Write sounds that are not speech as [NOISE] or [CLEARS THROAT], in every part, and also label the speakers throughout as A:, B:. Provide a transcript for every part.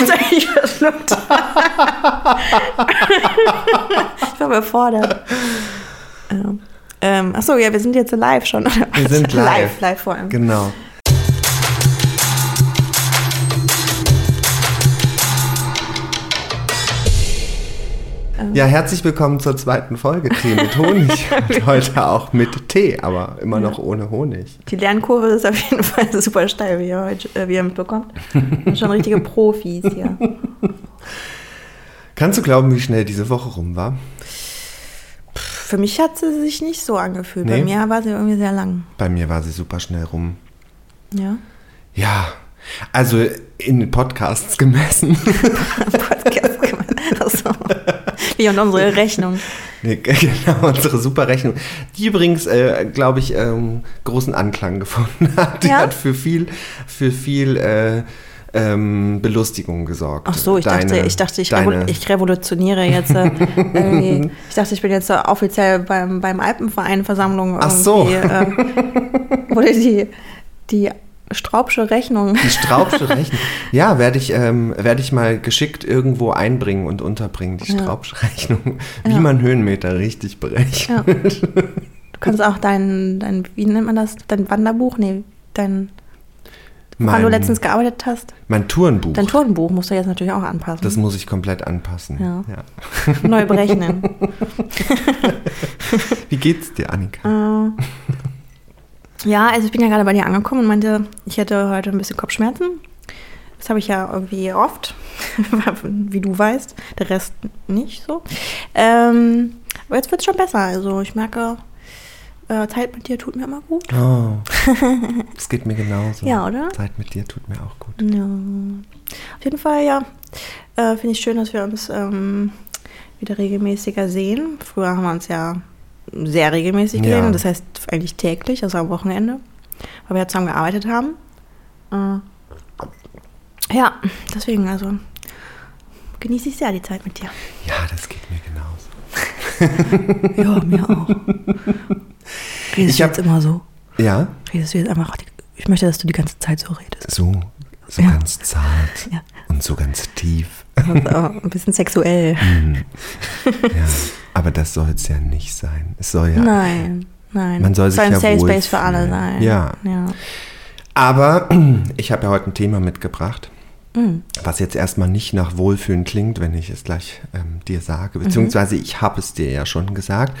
A: Jetzt habe ich verschluckt. ich war überfordert. Ähm, ähm, achso, ja, wir sind jetzt live schon. Oder?
B: Wir sind live.
A: Live, live vor allem.
B: Genau. Ja, herzlich willkommen zur zweiten Folge Tee mit [LAUGHS] Honig. Und heute auch mit Tee, aber immer noch ohne Honig.
A: Die Lernkurve ist auf jeden Fall [LAUGHS] super steil, wie ihr, heute, äh, wie ihr mitbekommt. Schon richtige [LAUGHS] Profis hier.
B: Kannst du glauben, wie schnell diese Woche rum war?
A: Für mich hat sie sich nicht so angefühlt.
B: Nee.
A: Bei mir war sie irgendwie sehr lang.
B: Bei mir war sie super schnell rum.
A: Ja.
B: Ja, also in Podcasts gemessen.
A: Podcast gemacht. Achso. Wie und unsere Rechnung. [LAUGHS]
B: Nee, [LAUGHS] genau, unsere super Rechnung. Die übrigens, äh, glaube ich, ähm, großen Anklang gefunden [LAUGHS] hat. Die
A: Ja?
B: hat für viel, für viel äh, ähm, Belustigung gesorgt.
A: Ach so, ich
B: Deine-
A: dachte, ich dachte, ich,
B: deine-
A: ich revolutioniere jetzt. Äh, irgendwie. Ich dachte, ich bin jetzt offiziell beim, beim Alpenverein Versammlung.
B: Ach so.
A: Äh, wurde die, die Straubsche Rechnung.
B: Die Straubsche Rechnung. Ja, werde ich, ähm, werde ich mal geschickt irgendwo einbringen und unterbringen, die
A: Ja.
B: Straubsche Rechnung. Wie
A: Ja.
B: man Höhenmeter richtig berechnet.
A: Ja. Du kannst auch dein, dein, wie nennt man das? Dein Wanderbuch? Nee, dein, woran du letztens gearbeitet hast.
B: mein Tourenbuch.
A: Dein Turnbuch musst du jetzt natürlich auch anpassen.
B: das muss ich komplett anpassen.
A: Ja.
B: Ja.
A: Neu berechnen. [LAUGHS]
B: Wie geht's dir, Annika?
A: Äh, ja, also ich bin ja gerade bei dir angekommen und meinte, ich hätte heute ein bisschen Kopfschmerzen. Das habe ich ja irgendwie oft, [LAUGHS] wie du weißt. Der Rest nicht so. Ähm, aber jetzt wird es schon besser. Also ich merke, äh, Zeit mit dir tut mir immer gut.
B: Oh, [LAUGHS] das geht mir genauso.
A: Ja, oder?
B: Zeit mit dir tut mir auch gut.
A: Ja. Auf jeden Fall, ja. Äh, Finde ich schön, dass wir uns ähm, wieder regelmäßiger sehen. Früher haben wir uns ja sehr regelmäßig
B: Ja.
A: gesehen. Das heißt eigentlich täglich, also am Wochenende. Weil wir ja zusammen gearbeitet haben. Äh, ja, deswegen, also genieße ich sehr die Zeit mit dir.
B: Ja, das geht mir genauso. [LAUGHS]
A: Ja, mir auch. Redest
B: Ich
A: du
B: hab-
A: jetzt immer so?
B: Ja,
A: Redest du jetzt einfach, ich möchte, dass du die ganze Zeit so redest.
B: so, so
A: Ja.
B: ganz zart
A: Ja.
B: und so ganz tief.
A: Und, äh, ein bisschen sexuell.
B: Ja, [LAUGHS] aber das soll es ja nicht sein. Es soll ja.
A: Nein, nein.
B: Man soll
A: Es
B: sich
A: ein
B: ja
A: Safe Space für alle sein.
B: Ja.
A: ja.
B: Aber [CLEARS THROAT] ich habe ja heute ein Thema mitgebracht,
A: Mm.
B: was jetzt erstmal nicht nach Wohlfühlen klingt, wenn ich es gleich ähm, dir sage. Beziehungsweise ich habe es dir ja schon gesagt,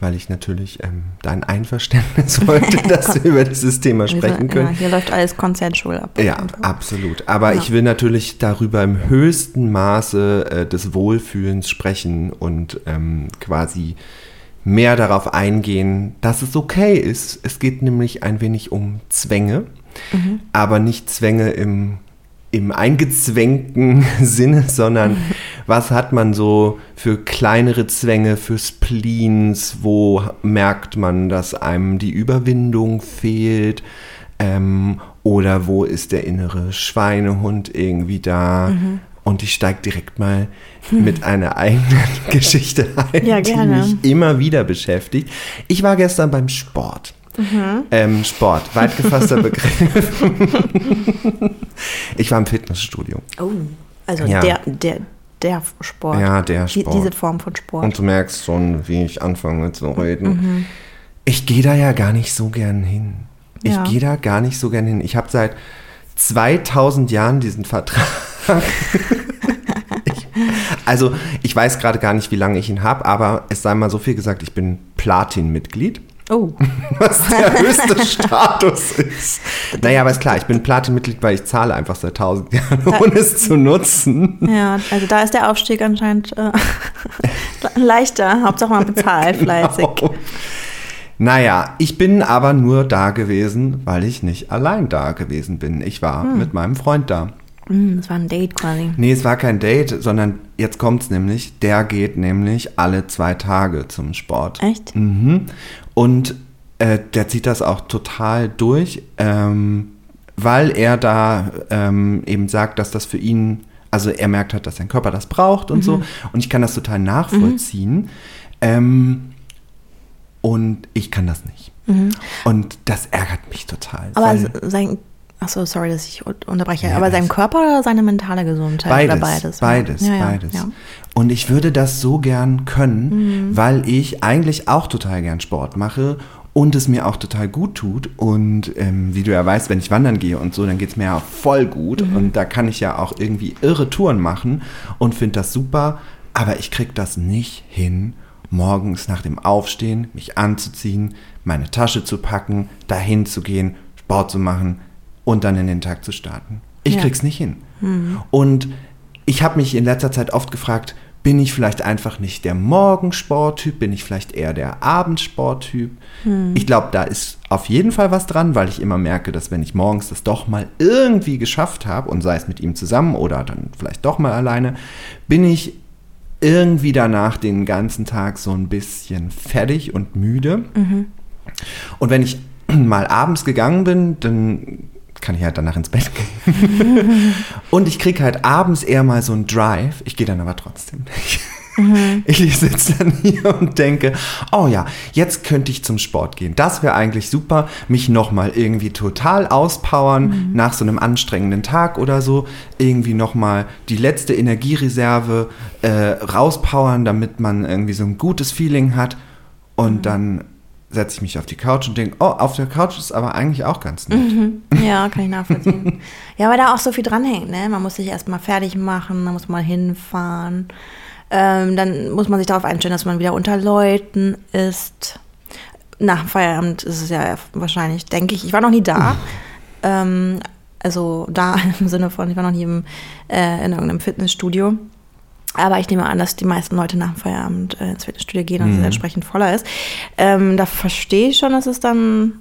B: weil ich natürlich ähm, dein Einverständnis [LAUGHS] wollte, dass wir über dieses Thema sprechen können.
A: Ja, hier läuft alles consensual ab.
B: Ja, absolut. Aber
A: Ja.
B: ich will natürlich darüber im höchsten Maße äh, des Wohlfühlens sprechen und ähm, quasi mehr darauf eingehen, dass es okay ist. Es geht nämlich ein wenig um Zwänge,
A: Mhm.
B: aber nicht Zwänge im, im eingezwängten [LAUGHS] Sinne, sondern [LAUGHS] was hat man so für kleinere Zwänge, für Spleens, wo merkt man, dass einem die Überwindung fehlt ähm, oder wo ist der innere Schweinehund irgendwie da.
A: Mhm.
B: Und ich steige direkt mal mit [LAUGHS] einer eigenen Geschichte ein,
A: Ja,
B: die mich immer wieder beschäftigt. Ich war gestern beim Sport.
A: Mhm.
B: Ähm, Sport, weit gefasster Begriff. ich war im Fitnessstudio.
A: Oh, also
B: Ja.
A: der, der, der Sport.
B: Ja, der
A: Die,
B: Sport.
A: diese Form von Sport.
B: Und du merkst schon, wie ich anfange zu reden.
A: Mhm.
B: Ich gehe da ja gar nicht so gern hin. Ich
A: Ja.
B: gehe da gar nicht so gern hin. Ich habe seit 2000 Jahren diesen Vertrag. ich, also, ich weiß gerade gar nicht, wie lange ich ihn habe, aber es sei mal so viel gesagt, ich bin Platin-Mitglied.
A: Oh, [LAUGHS]
B: was der höchste Status ist. Naja, aber ist klar, ich bin Platin-Mitglied, weil ich zahle einfach seit tausend Jahren, ohne es zu nutzen.
A: ja, also da ist der Aufstieg anscheinend äh, [LAUGHS] leichter. Hauptsache man bezahlt [LAUGHS] fleißig.
B: Genau. Naja, ich bin aber nur da gewesen, weil ich nicht allein da gewesen bin. Ich war
A: Hm.
B: mit meinem Freund da.
A: Mm, Das war ein Date quasi.
B: Nee, es war kein Date, sondern jetzt kommt's nämlich, der geht nämlich alle zwei Tage zum Sport.
A: Echt?
B: Mhm. Und äh, der zieht das auch total durch, ähm, weil er da ähm, eben sagt, dass das für ihn, also er merkt halt, dass sein Körper das braucht und so. Und ich kann das total nachvollziehen. Ähm, und ich kann das nicht. Und das ärgert mich total.
A: Aber sein Ach so, sorry, dass ich un- unterbreche.
B: Ja,
A: Aber sein Körper oder seine mentale Gesundheit?
B: Beides,
A: Oder beides?
B: beides,
A: ja, ja,
B: beides. Und ich würde das so gern können,
A: Mhm.
B: weil ich eigentlich auch total gern Sport mache und es mir auch total gut tut. Und ähm, wie du ja weißt, wenn ich wandern gehe und so, dann geht es mir ja voll gut.
A: Mhm.
B: Und da kann ich ja auch irgendwie irre Touren machen und finde das super. Aber ich kriege das nicht hin, morgens nach dem Aufstehen mich anzuziehen, meine Tasche zu packen, dahin zu gehen, Sport zu machen und dann in den Tag zu starten. Ich
A: Ja.
B: krieg's nicht hin. Und ich habe mich in letzter Zeit oft gefragt, bin ich vielleicht einfach nicht der Morgensporttyp, bin ich vielleicht eher der Abendsporttyp? Ich glaube, da ist auf jeden Fall was dran, weil ich immer merke, dass wenn ich morgens das doch mal irgendwie geschafft habe und sei es mit ihm zusammen oder dann vielleicht doch mal alleine, bin ich irgendwie danach den ganzen Tag so ein bisschen fertig und müde. Und wenn ich [CLEARS THROAT] mal abends gegangen bin, dann kann ich halt danach ins Bett gehen. [LAUGHS] und ich kriege halt abends eher mal so einen Drive. Ich gehe dann aber trotzdem nicht. Ich sitze dann hier und denke, oh ja, jetzt könnte ich zum Sport gehen. Das wäre eigentlich super, mich nochmal irgendwie total auspowern nach so einem anstrengenden Tag oder so. Irgendwie nochmal die letzte Energiereserve äh, rauspowern, damit man irgendwie so ein gutes Feeling hat. Und dann setze ich mich auf die Couch und denke, oh, auf der Couch ist aber eigentlich auch ganz nett. [LAUGHS]
A: Ja, kann ich nachvollziehen. ja, weil da auch so viel dranhängt, ne? Man muss sich erstmal fertig machen, man muss mal hinfahren. Ähm, dann muss man sich darauf einstellen, dass man wieder unter Leuten ist. Nach dem Feierabend ist es ja wahrscheinlich, denke ich. Ich war noch nie da. [LAUGHS] ähm, also da [LAUGHS] im Sinne von, ich war noch nie im, äh, in irgendeinem Fitnessstudio. Aber ich nehme an, dass die meisten Leute nach dem Feierabend äh, ins Fitnessstudio gehen und es entsprechend voller ist. Ähm, da verstehe ich schon, dass es dann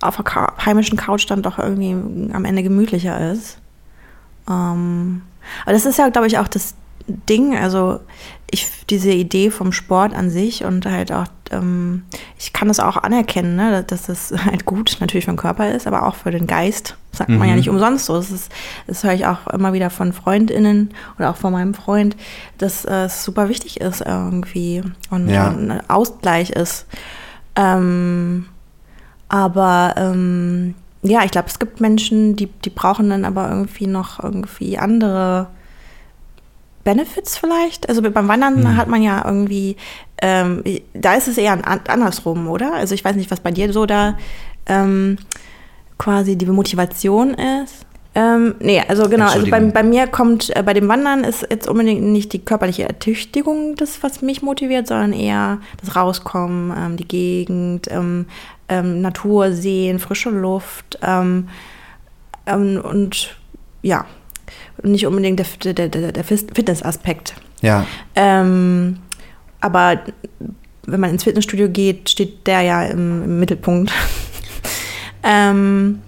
A: auf der Ka heimischen Couch dann doch irgendwie am Ende gemütlicher ist. Ähm, aber das ist ja, glaube ich, auch das Ding, also ich, diese Idee vom Sport an sich und halt auch, ähm, ich kann das auch anerkennen, ne, dass das [LAUGHS] halt gut natürlich für den Körper ist, aber auch für den Geist, sagt man ja nicht umsonst so. Das, ist, das höre ich auch immer wieder von FreundInnen oder auch von meinem Freund, dass äh, es super wichtig ist irgendwie und,
B: Ja.
A: und ein Ausgleich ist. Ähm, aber ähm, ja, ich glaube, es gibt Menschen, die, die brauchen dann aber irgendwie noch irgendwie andere Benefits vielleicht. Also beim Wandern hat man ja irgendwie, ähm, da ist es eher an, andersrum, oder? Also ich weiß nicht, was bei dir so da ähm, quasi die Motivation ist. Ähm, nee, also genau, also bei, bei mir kommt, äh, bei dem Wandern ist jetzt unbedingt nicht die körperliche Ertüchtigung das, was mich motiviert, sondern eher das Rauskommen, ähm, die Gegend, ähm, ähm, Natur sehen, frische Luft ähm, und ja, nicht unbedingt der, der, der, der Fitnessaspekt.
B: Ja,
A: Ähm, aber wenn man ins Fitnessstudio geht, steht der ja im, im Mittelpunkt. [LAUGHS] ähm,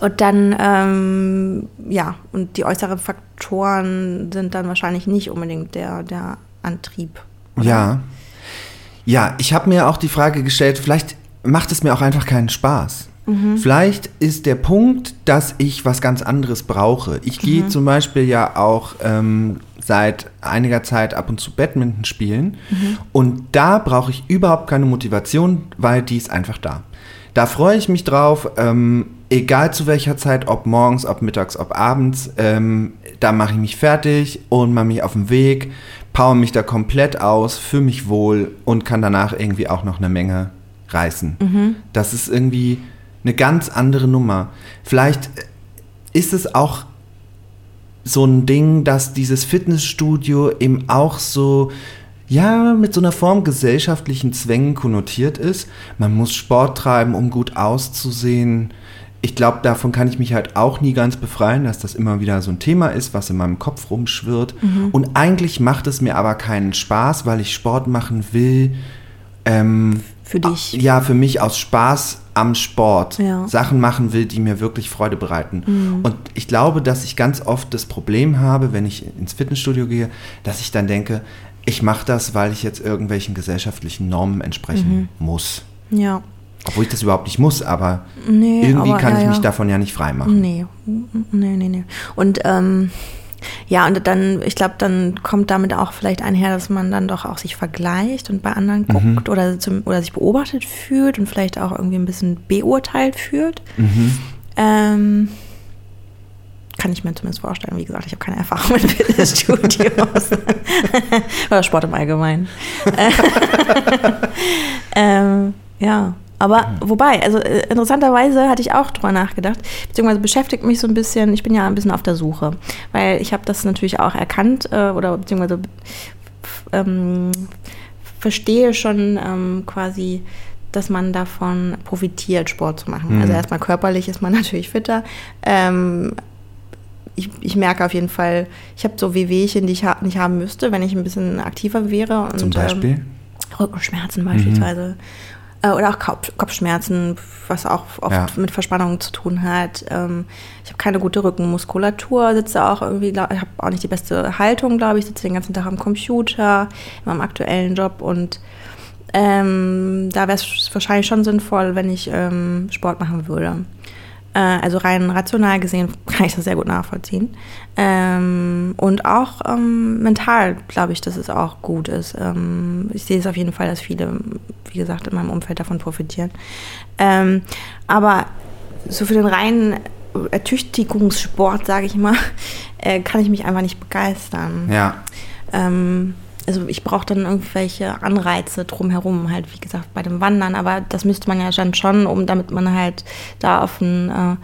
A: und dann, ähm, ja, und die äußeren Faktoren sind dann wahrscheinlich nicht unbedingt der, der Antrieb.
B: ja. Ja, ich habe mir auch die Frage gestellt, vielleicht macht es mir auch einfach keinen Spaß. Vielleicht ist der Punkt, dass ich was ganz anderes brauche. Ich gehe zum Beispiel ja auch ähm, seit einiger Zeit ab und zu Badminton spielen und da brauche ich überhaupt keine Motivation, weil die ist einfach da. Da freue ich mich drauf, ähm, egal zu welcher Zeit, ob morgens, ob mittags, ob abends, ähm, da mache ich mich fertig und mache mich auf den Weg, power mich da komplett aus, fühle mich wohl und kann danach irgendwie auch noch eine Menge reißen. Das ist irgendwie eine ganz andere Nummer. Vielleicht ist es auch so ein Ding, dass dieses Fitnessstudio eben auch so, ja, mit so einer Form gesellschaftlichen Zwängen konnotiert ist. Man muss Sport treiben, um gut auszusehen. Ich glaube, davon kann ich mich halt auch nie ganz befreien, dass das immer wieder so ein Thema ist, was in meinem Kopf rumschwirrt. Und eigentlich macht es mir aber keinen Spaß, weil ich Sport machen will. Ähm,
A: Für dich.
B: ja, für mich aus Spaß am Sport
A: Ja.
B: Sachen machen will, die mir wirklich Freude bereiten. Und ich glaube, dass ich ganz oft das Problem habe, wenn ich ins Fitnessstudio gehe, dass ich dann denke, ich mache das, weil ich jetzt irgendwelchen gesellschaftlichen Normen entsprechen muss.
A: Ja.
B: Obwohl ich das überhaupt nicht muss, aber
A: Nee,
B: irgendwie
A: aber
B: kann
A: ja,
B: ich mich davon ja nicht freimachen.
A: Nee, nee, nee, nee. Und ähm, ja, und dann, ich glaube, dann kommt damit auch vielleicht einher, dass man dann doch auch sich vergleicht und bei anderen
B: Mhm.
A: guckt oder, zum, oder sich beobachtet fühlt und vielleicht auch irgendwie ein bisschen beurteilt fühlt.
B: Mhm.
A: Ähm, kann ich mir zumindest vorstellen. Wie gesagt, ich habe keine Erfahrung mit Fitnessstudios [LAUGHS] oder Sport im Allgemeinen. [LAUGHS] ähm, ja, aber wobei, also äh, interessanterweise hatte ich auch drüber nachgedacht, beziehungsweise beschäftigt mich so ein bisschen, ich bin ja ein bisschen auf der Suche, weil ich habe das natürlich auch erkannt äh, oder beziehungsweise ähm, verstehe schon ähm, quasi, dass man davon profitiert, Sport zu machen. Also
B: Mhm.
A: Also erstmal körperlich ist man [LAUGHS] natürlich fitter. Ähm, ich, ich merke auf jeden Fall, ich habe so Wehwehchen, die ich ha nicht haben müsste, wenn ich ein bisschen aktiver wäre. Und,
B: Zum Beispiel?
A: Ähm, Rückenschmerzen beispielsweise. Äh, Oder auch Kopf, Kopfschmerzen, was auch oft
B: Ja.
A: mit Verspannungen zu tun hat. Ähm, ich habe keine gute Rückenmuskulatur, sitze auch irgendwie, ich habe auch nicht die beste Haltung, glaube ich, sitze den ganzen Tag am Computer, in meinem aktuellen Job und ähm, da wäre es wahrscheinlich schon sinnvoll, wenn ich ähm, Sport machen würde. Äh, also rein rational gesehen kann ich das sehr gut nachvollziehen. Ähm, und auch ähm, mental glaube ich, dass es auch gut ist. Ähm, ich sehe es auf jeden Fall, dass viele, wie gesagt, in meinem Umfeld davon profitieren. Ähm, aber so für den reinen Ertüchtigungssport, sage ich mal, [LAUGHS] äh, kann ich mich einfach nicht begeistern.
B: Ja.
A: Ähm, also ich brauche dann irgendwelche Anreize drumherum, halt wie gesagt bei dem Wandern, aber das müsste man ja dann schon, um damit man halt da auf ein äh,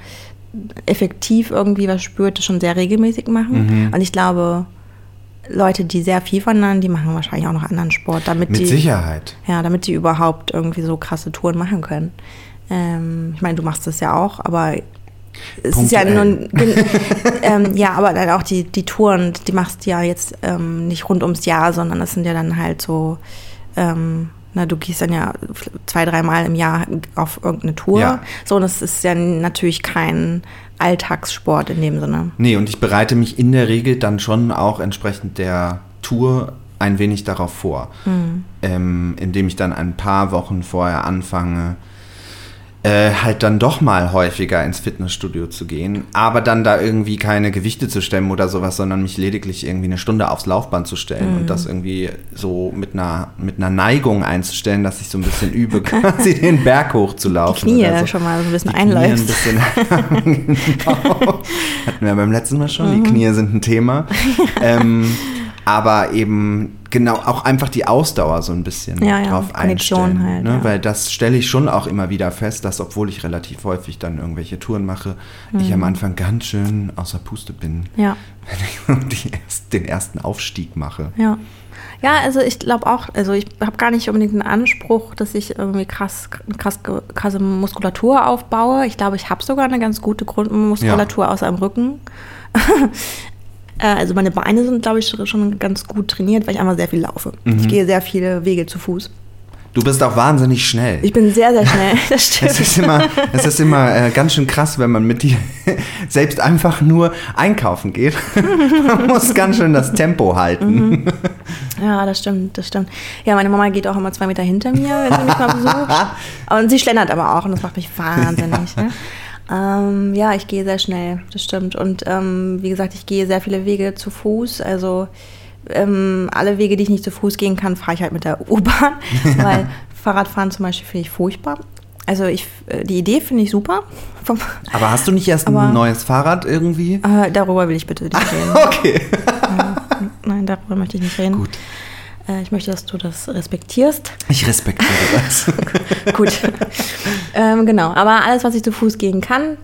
A: effektiv irgendwie was spürt, schon sehr regelmäßig machen. Und ich glaube, Leute, die sehr viel wandern, die machen wahrscheinlich auch noch anderen Sport, damit
B: Mit
A: die
B: Sicherheit.
A: ja, damit die überhaupt irgendwie so krasse Touren machen können. Ähm, ich meine, du machst das ja auch, aber es ist ja nun, [LAUGHS] ähm, ja, aber dann auch die, die Touren, die machst du ja jetzt ähm, nicht rund ums Jahr, sondern das sind ja dann halt so, ähm, na, du gehst dann ja zwei, dreimal im Jahr auf irgendeine Tour.
B: Ja.
A: So, und das ist ja natürlich kein Alltagssport in dem Sinne.
B: Nee, und ich bereite mich in der Regel dann schon auch entsprechend der Tour ein wenig darauf vor. Ähm, indem ich dann ein paar Wochen vorher anfange, äh, halt dann doch mal häufiger ins Fitnessstudio zu gehen, aber dann da irgendwie keine Gewichte zu stemmen oder sowas, sondern mich lediglich irgendwie eine Stunde aufs Laufband zu stellen und das irgendwie so mit einer, mit einer Neigung einzustellen, dass ich so ein bisschen übe, [LAUGHS] quasi den Berg hochzulaufen.
A: Die Knie
B: so.
A: schon mal so ein bisschen
B: Die Knie ein bisschen, [LAUGHS] genau. [LAUGHS] Hatten wir beim letzten Mal schon,
A: Mhm.
B: die Knie sind ein Thema. ähm, aber eben genau auch einfach die Ausdauer so ein bisschen
A: Ja, ja,
B: drauf
A: Kondition
B: einstellen.
A: halt,
B: ne?
A: ja.
B: Weil das stelle ich schon auch immer wieder fest, dass obwohl ich relativ häufig dann irgendwelche Touren mache, ich
A: Mhm.
B: am Anfang ganz schön außer Puste bin,
A: Ja.
B: wenn ich erst, den ersten Aufstieg mache.
A: Ja. Ja, also ich glaube auch, also ich habe gar nicht unbedingt einen Anspruch, dass ich irgendwie krass, krass krasse Muskulatur aufbaue. Ich glaube, ich habe sogar eine ganz gute Grundmuskulatur außer im Rücken. [LAUGHS] Äh, also meine Beine sind, glaube ich, schon ganz gut trainiert, weil ich einfach sehr viel laufe. Ich gehe sehr viele Wege zu Fuß.
B: Du bist auch wahnsinnig schnell.
A: Ich bin sehr, sehr schnell. [LAUGHS] Das stimmt.
B: Es ist immer, es ist immer äh, ganz schön krass, wenn man mit dir [LAUGHS] selbst einfach nur einkaufen geht. [LAUGHS] man muss ganz schön das Tempo halten.
A: Ja, das stimmt, das stimmt. Ja, meine Mama geht auch immer zwei Meter hinter mir, wenn sie mich mal besucht. Und sie schlendert aber auch und das macht mich wahnsinnig. ne? Ähm, ja, ich gehe sehr schnell, das stimmt. Und ähm, wie gesagt, ich gehe sehr viele Wege zu Fuß. Also ähm, alle Wege, die ich nicht zu Fuß gehen kann, fahre ich halt mit der [LAUGHS] U-Bahn. Weil [LAUGHS] Fahrradfahren zum Beispiel finde ich furchtbar. Also ich, äh, die Idee finde ich super. [LAUGHS]
B: Aber hast du nicht erst
A: Aber-
B: ein neues Fahrrad irgendwie?
A: äh, darüber will ich bitte nicht reden.
B: Okay.
A: Nein, darüber möchte ich nicht reden.
B: Gut.
A: Äh, ich möchte, dass du das respektierst.
B: Ich respektiere das. [LAUGHS]
A: Gut. ähm, genau. Aber alles, was ich zu Fuß gehen kann,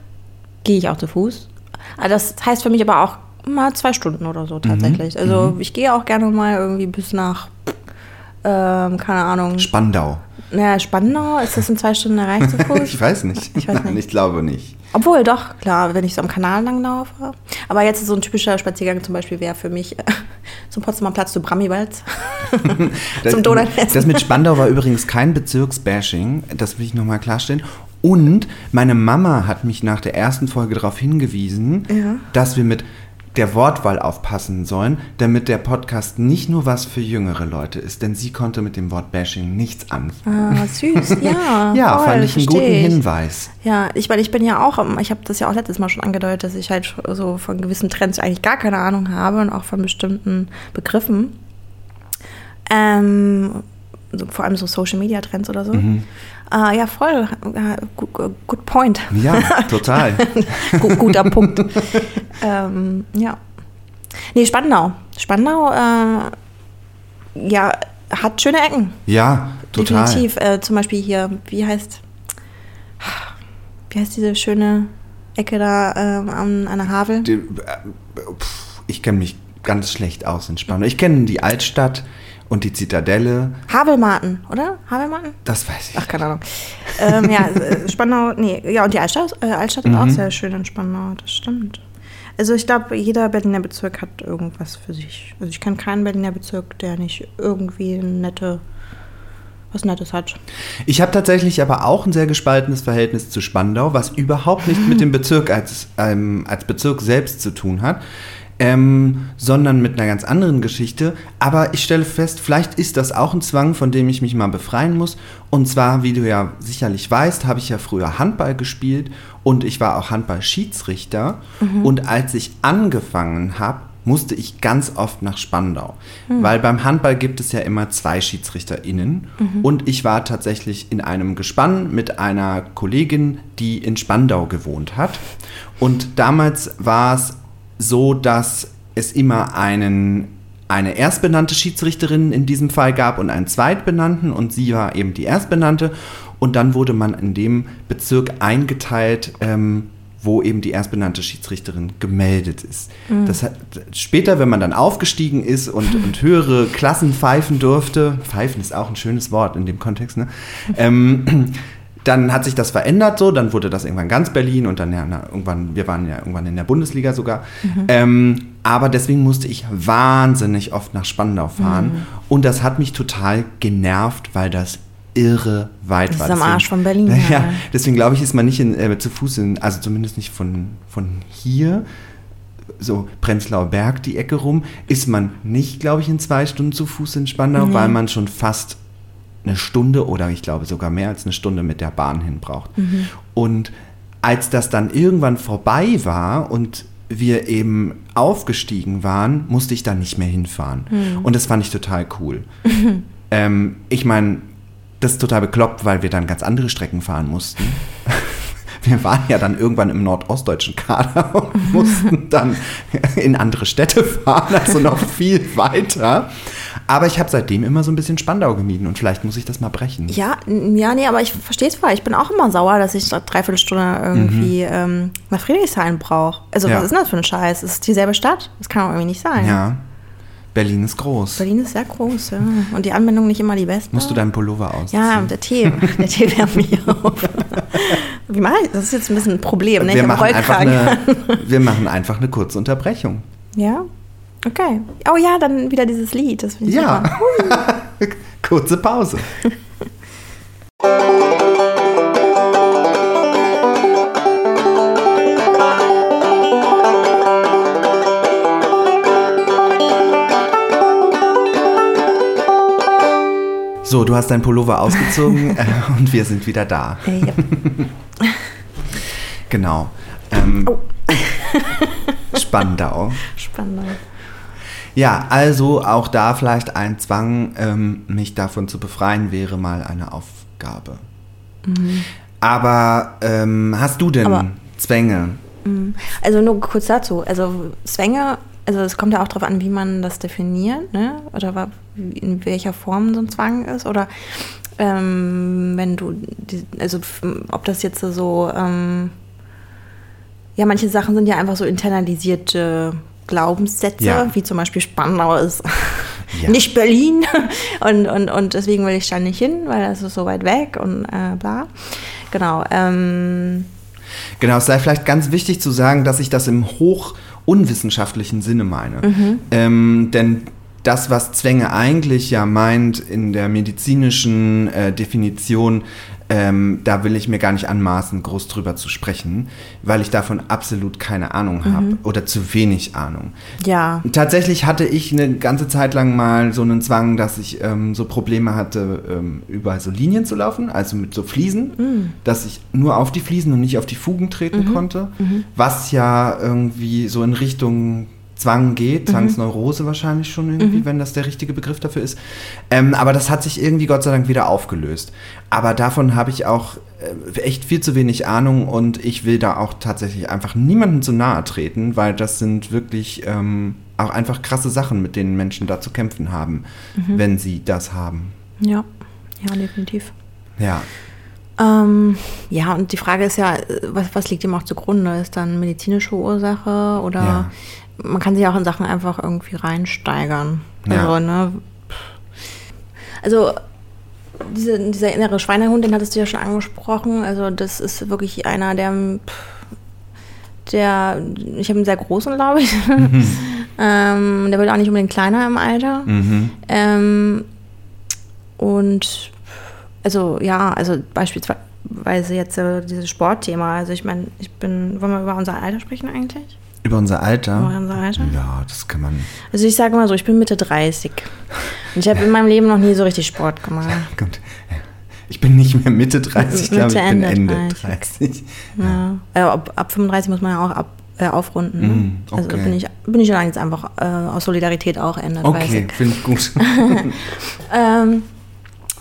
A: gehe ich auch zu Fuß. Aber Das heißt für mich aber auch mal zwei Stunden oder so tatsächlich. Also ich gehe auch gerne mal irgendwie bis nach, ähm, keine Ahnung,
B: Spandau.
A: naja, Spandau. Ist das in zwei Stunden erreicht zu [LAUGHS] Fuß?
B: Ich weiß nicht.
A: Ich weiß
B: Nein,
A: nicht.
B: ich glaube nicht.
A: Obwohl, doch, klar, wenn ich so am Kanal lang laufe. Aber jetzt so ein typischer Spaziergang zum Beispiel wäre für mich äh, zum Potsdamer Platz zu Brammiwalz. [LAUGHS] zum Donut
B: Das mit Spandau war übrigens kein Bezirksbashing, das will ich nochmal klarstellen. Und meine Mama hat mich nach der ersten Folge darauf hingewiesen,
A: Ja.
B: dass wir mit der Wortwahl aufpassen sollen, damit der Podcast nicht nur was für jüngere Leute ist, denn sie konnte mit dem Wort Bashing nichts anfangen.
A: Ah, süß, [LAUGHS] ja.
B: ja,
A: voll,
B: fand ich einen guten
A: ich.
B: Hinweis.
A: Ja, ich meine, ich bin ja auch, ich habe das ja auch letztes Mal schon angedeutet, dass ich halt so von gewissen Trends eigentlich gar keine Ahnung habe und auch von bestimmten Begriffen. Ähm, so, vor allem so Social Media Trends oder so. Ah, ja, voll. Äh, good, good point.
B: Ja, total. [LAUGHS]
A: Gu- Guter Punkt. ähm, ja. Nee, Spandau. Spandau, äh, ja, hat schöne Ecken.
B: Ja, total.
A: Definitiv. Äh, zum Beispiel hier, wie heißt, wie heißt diese schöne Ecke da ähm, an, an der Havel?
B: Die- äh, Ich kenne mich ganz schlecht aus in Spandau. Ich kenne die Altstadt und die Zitadelle.
A: Havelmarten, oder? Havelmarten?
B: Das weiß ich.
A: Ach, keine Ahnung. ähm, ja, äh, Spandau, nee, ja, und die Altstadt, äh, Altstadt ist auch sehr schön in Spandau, das stimmt. Also ich glaube, jeder Berliner Bezirk hat irgendwas für sich. Also ich kenne keinen Berliner Bezirk, der nicht irgendwie nette, was Nettes hat.
B: Ich habe tatsächlich aber auch ein sehr gespaltenes Verhältnis zu Spandau, was überhaupt nicht mit dem Bezirk als, ähm, als Bezirk selbst zu tun hat, ähm, sondern mit einer ganz anderen Geschichte. Aber ich stelle fest, vielleicht ist das auch ein Zwang, von dem ich mich mal befreien muss. Und zwar, wie du ja sicherlich weißt, habe ich ja früher Handball gespielt und ich war auch Handball-Schiedsrichter. Und als ich angefangen habe, musste ich ganz oft nach Spandau. Weil beim Handball gibt es ja immer zwei SchiedsrichterInnen. Und ich war tatsächlich in einem Gespann mit einer Kollegin, die in Spandau gewohnt hat. Und damals war es so, dass es immer einen, eine erstbenannte Schiedsrichterin in diesem Fall gab und einen zweitbenannten. Und sie war eben die erstbenannte. Und dann wurde man in dem Bezirk eingeteilt, ähm, wo eben die erstbenannte Schiedsrichterin gemeldet ist. Das hat, später, wenn man dann aufgestiegen ist und, und höhere Klassen pfeifen durfte, pfeifen ist auch ein schönes Wort in dem Kontext, ne? ähm, dann hat sich das verändert so, dann wurde das irgendwann ganz Berlin und dann ja, na, irgendwann, wir waren ja irgendwann in der Bundesliga sogar. Ähm, aber deswegen musste ich wahnsinnig oft nach Spandau fahren und das hat mich total genervt, weil das irre weit
A: Das
B: war.
A: ist am Arsch von Berlin, [LAUGHS]
B: Ja,
A: ja.
B: deswegen glaube ich, ist man nicht in, äh, zu Fuß in, also zumindest nicht von, von hier, so Prenzlauer Berg die Ecke rum, ist man nicht, glaube ich, in zwei Stunden zu Fuß in Spandau,
A: Nee.
B: weil man schon fast eine Stunde oder ich glaube sogar mehr als eine Stunde mit der Bahn hin braucht.
A: Mhm.
B: Und als das dann irgendwann vorbei war und wir eben aufgestiegen waren, musste ich da nicht mehr hinfahren.
A: Mhm.
B: Und das fand ich total cool. [LAUGHS] ähm, ich meine, das ist total bekloppt, weil wir dann ganz andere Strecken fahren mussten. [LAUGHS] Wir waren ja dann irgendwann im nordostdeutschen Kader und mussten dann [LAUGHS] in andere Städte fahren, also noch viel weiter. Aber ich habe seitdem immer so ein bisschen Spandau gemieden und vielleicht muss ich das mal brechen.
A: Ja, ja, nee, aber ich verstehe es voll. Ich bin auch immer sauer, dass ich eine Dreiviertelstunde irgendwie ähm, nach Friedrichshain brauche. Also,
B: Mhm. Ja.
A: was ist denn das für ein Scheiß? Ist es dieselbe Stadt? Das kann doch irgendwie nicht sein.
B: Ja, Berlin ist groß.
A: Berlin ist sehr groß, ja. Und die Anbindung nicht immer die beste.
B: Musst du deinen Pullover ausziehen?
A: Ja, der Tee. [LAUGHS] Der Tee wärmt mich auf. [LAUGHS] Wie mache ich? Das ist jetzt ein bisschen ein Problem. Ne?
B: wir, machen eine, [LAUGHS] wir machen einfach eine kurze Unterbrechung.
A: Ja? Okay. Oh ja, dann wieder dieses Lied. Das finde ich
B: Ja.
A: super. [LAUGHS]
B: Kurze Pause. So, du hast dein Pullover ausgezogen [LAUGHS] äh, und wir sind wieder da.
A: Äh, ja. [LAUGHS]
B: Genau. Ähm,
A: Oh.
B: Spandau.
A: Spannend.
B: Ja, also auch da vielleicht ein Zwang, ähm, mich davon zu befreien, wäre mal eine Aufgabe. Aber ähm, hast du denn
A: Aber-
B: Zwänge?
A: Also nur kurz dazu. Also Zwänge, also es kommt ja auch darauf an, wie man das definiert, ne? Oder in welcher Form so ein Zwang ist. Oder ähm, wenn du, die, also ob das jetzt so, ähm, ja, manche Sachen sind ja einfach so internalisierte Glaubenssätze,
B: Ja.
A: wie zum Beispiel Spandau ist
B: Ja. [LAUGHS]
A: nicht Berlin und, und, und deswegen will ich da nicht hin, weil das ist so weit weg und äh, bla. Genau. Ähm,
B: Genau, es sei vielleicht ganz wichtig zu sagen, dass ich das im hoch unwissenschaftlichen Sinne meine. Ähm, denn das, was Zwänge eigentlich ja meint in der medizinischen äh, Definition, ähm, da will ich mir gar nicht anmaßen, groß drüber zu sprechen, weil ich davon absolut keine Ahnung habe oder zu wenig Ahnung.
A: ja.
B: Tatsächlich hatte ich eine ganze Zeit lang mal so einen Zwang, dass ich ähm, so Probleme hatte, ähm, über so Linien zu laufen, also mit so Fliesen, dass ich nur auf die Fliesen und nicht auf die Fugen treten konnte, was ja irgendwie so in Richtung Zwang geht, Zwangsneurose wahrscheinlich schon irgendwie, wenn das der richtige Begriff dafür ist. Ähm, aber das hat sich irgendwie Gott sei Dank wieder aufgelöst. Aber davon habe ich auch äh, echt viel zu wenig Ahnung und ich will da auch tatsächlich einfach niemandem zu nahe treten, weil das sind wirklich ähm, auch einfach krasse Sachen, mit denen Menschen da zu kämpfen haben, wenn sie das haben.
A: Ja, ja, definitiv.
B: Ja.
A: Ähm, ja, und die Frage ist ja, äh, was, was liegt dem auch zugrunde? Ist dann medizinische Ursache oder
B: Ja.
A: Man kann sich auch in Sachen einfach irgendwie reinsteigern.
B: Ja.
A: Also, ne? Also diese, dieser innere Schweinehund, den hattest du ja schon angesprochen. Also das ist wirklich einer, der, der ich habe einen sehr großen, glaube ich. [LAUGHS] ähm, der wird auch nicht unbedingt kleiner im Alter.
B: Mhm.
A: Ähm, und also ja, also beispielsweise jetzt äh, dieses Sportthema. Also ich meine, ich bin, wollen wir über unser Alter sprechen eigentlich?
B: Über unser Alter?
A: Über unser Alter?
B: Ja, das kann man.
A: Also ich sage mal so, ich bin Mitte 30. Und ich habe in meinem Leben noch nie so richtig Sport gemacht.
B: Gut. Ich bin nicht mehr Mitte 30, ich glaube, ich
A: Mitte,
B: bin
A: Ende
B: Ende
A: 30.
B: 30.
A: Ja. Äh, ab, ab 35 muss man ja auch ab, äh, aufrunden. Ne?
B: Mm,
A: Also
B: okay.
A: bin ich, bin ich dann jetzt einfach äh, aus Solidarität auch Ende 30.
B: Okay, finde ich gut. [LAUGHS]
A: Ähm,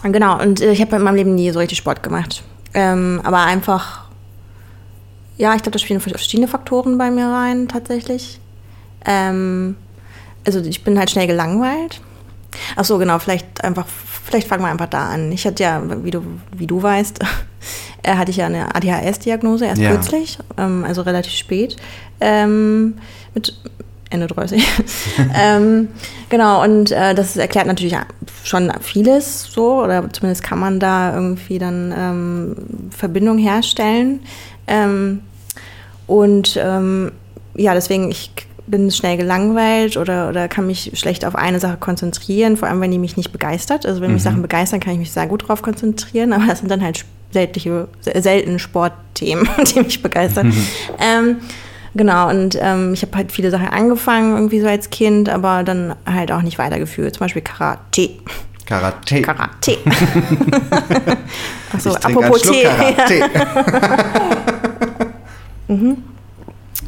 A: genau, und äh, ich habe in meinem Leben nie so richtig Sport gemacht. Ähm, aber einfach, ja, ich glaube, da spielen verschiedene Faktoren bei mir rein, tatsächlich. Ähm, also ich bin halt schnell gelangweilt. Ach so, genau, vielleicht einfach, vielleicht fangen wir einfach da an. Ich hatte ja, wie du, wie du weißt, [LAUGHS] äh, hatte ich ja eine ADHS-Diagnose erst
B: Ja.
A: kürzlich, ähm, also relativ spät, ähm, mit Ende 30. [LAUGHS] ähm, genau, und äh, das erklärt natürlich schon vieles so, oder zumindest kann man da irgendwie dann ähm, Verbindung herstellen. Ähm, und ähm, ja, deswegen, ich bin schnell gelangweilt oder, oder kann mich schlecht auf eine Sache konzentrieren, vor allem wenn die mich nicht begeistert. Also wenn mich Sachen begeistern, kann ich mich sehr gut drauf konzentrieren, aber das sind dann halt seltliche, selten Sportthemen, [LAUGHS] die mich begeistern. Ähm, genau, und ähm, ich habe halt viele Sachen angefangen, irgendwie so als Kind, aber dann halt auch nicht weitergeführt. Zum Beispiel Karate.
B: Karate.
A: Karate. [LAUGHS] Achso, apropos Tee.
B: Karate. [LAUGHS]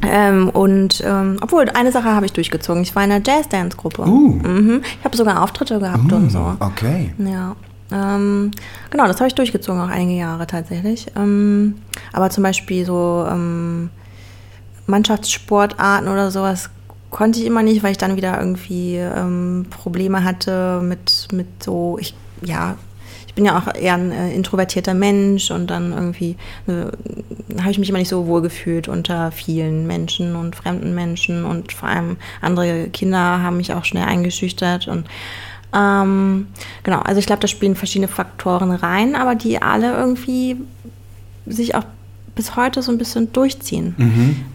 A: Ähm, und ähm, obwohl, eine Sache habe ich durchgezogen. Ich war in einer Jazz-Dance-Gruppe.
B: Uh.
A: Mhm. Ich habe sogar Auftritte gehabt und so.
B: Okay.
A: Ja. Ähm, genau, das habe ich durchgezogen, auch einige Jahre tatsächlich. Ähm, aber zum Beispiel so ähm, Mannschaftssportarten oder sowas konnte ich immer nicht, weil ich dann wieder irgendwie ähm, Probleme hatte mit, mit so, ich, ja, ich bin ja auch eher ein äh, introvertierter Mensch und dann irgendwie äh, habe ich mich immer nicht so wohl gefühlt unter vielen Menschen und fremden Menschen und vor allem andere Kinder haben mich auch schnell eingeschüchtert und ähm, genau, also ich glaube, da spielen verschiedene Faktoren rein, aber die alle irgendwie sich auch bis heute so ein bisschen durchziehen.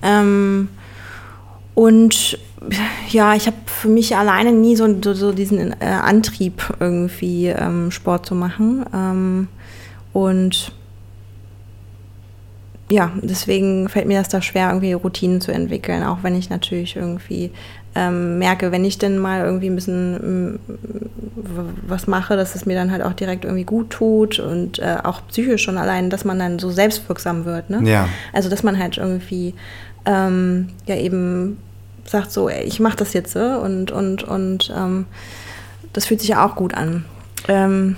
A: Ähm, und ja, ich habe für mich alleine nie so, so, so diesen äh, Antrieb, irgendwie ähm, Sport zu machen. Ähm, und ja, deswegen fällt mir das da schwer, irgendwie Routinen zu entwickeln, auch wenn ich natürlich irgendwie ähm, merke, wenn ich denn mal irgendwie ein bisschen mm, was mache, dass es mir dann halt auch direkt irgendwie gut tut und äh, auch psychisch schon allein, dass man dann so selbstwirksam wird. Ne?
B: Ja.
A: Also, dass man halt irgendwie ähm, ja eben sagt so, ey, ich mache das jetzt so und, und, und ähm, das fühlt sich ja auch gut an. Ähm,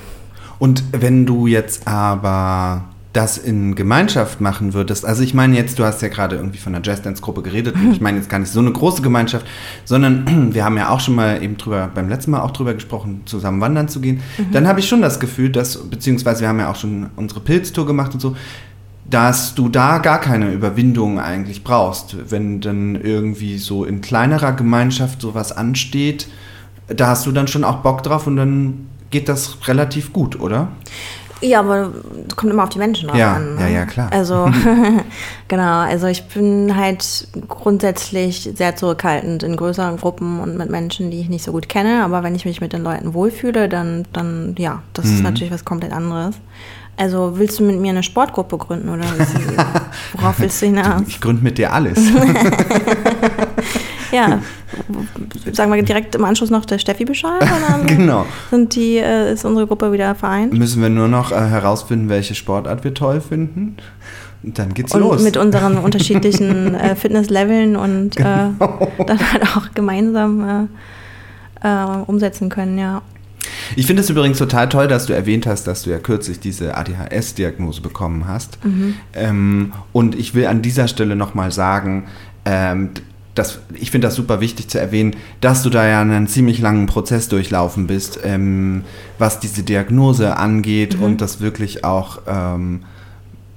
B: Und wenn du jetzt aber das in Gemeinschaft machen würdest, also ich meine jetzt, du hast ja gerade irgendwie von einer Jazzdance-Gruppe geredet, und ich meine jetzt gar nicht so eine große Gemeinschaft, sondern [CLEARS THROAT] wir haben ja auch schon mal eben drüber, beim letzten Mal auch drüber gesprochen, zusammen wandern zu gehen, dann habe ich schon das Gefühl, dass, beziehungsweise wir haben ja auch schon unsere Pilztour gemacht und so, dass du da gar keine Überwindung eigentlich brauchst, wenn dann irgendwie so in kleinerer Gemeinschaft sowas ansteht, da hast du dann schon auch Bock drauf und dann geht das relativ gut, oder?
A: Ja, aber es kommt immer auf die Menschen drauf
B: Ja,
A: an. ne?
B: ja, ja, klar.
A: Also, [LAUGHS] [LAUGHS] genau, also ich bin halt grundsätzlich sehr zurückhaltend in größeren Gruppen und mit Menschen, die ich nicht so gut kenne. Aber wenn ich mich mit den Leuten wohlfühle, dann, dann ja, das
B: Mhm.
A: ist natürlich was komplett anderes. Also willst du mit mir eine Sportgruppe gründen oder [LAUGHS] worauf willst du hinaus?
B: Ich gründe mit dir alles. [LAUGHS]
A: Ja, sagen wir direkt im Anschluss noch der Steffi Bescheid [LAUGHS]
B: genau.
A: sind die, äh, ist unsere Gruppe wieder vereint?
B: Müssen wir nur noch äh, herausfinden, welche Sportart wir toll finden. dann geht's
A: und
B: los.
A: mit unseren unterschiedlichen äh, Fitnessleveln und
B: Genau.
A: äh, dann halt auch gemeinsam äh, äh, umsetzen können, ja.
B: Ich finde es übrigens total toll, dass du erwähnt hast, dass du ja kürzlich diese ADHS-Diagnose bekommen hast. Ähm, und ich will an dieser Stelle nochmal sagen, ähm, das, ich finde das super wichtig zu erwähnen, dass du da ja einen ziemlich langen Prozess durchlaufen bist, ähm, was diese Diagnose angeht und das wirklich auch ähm,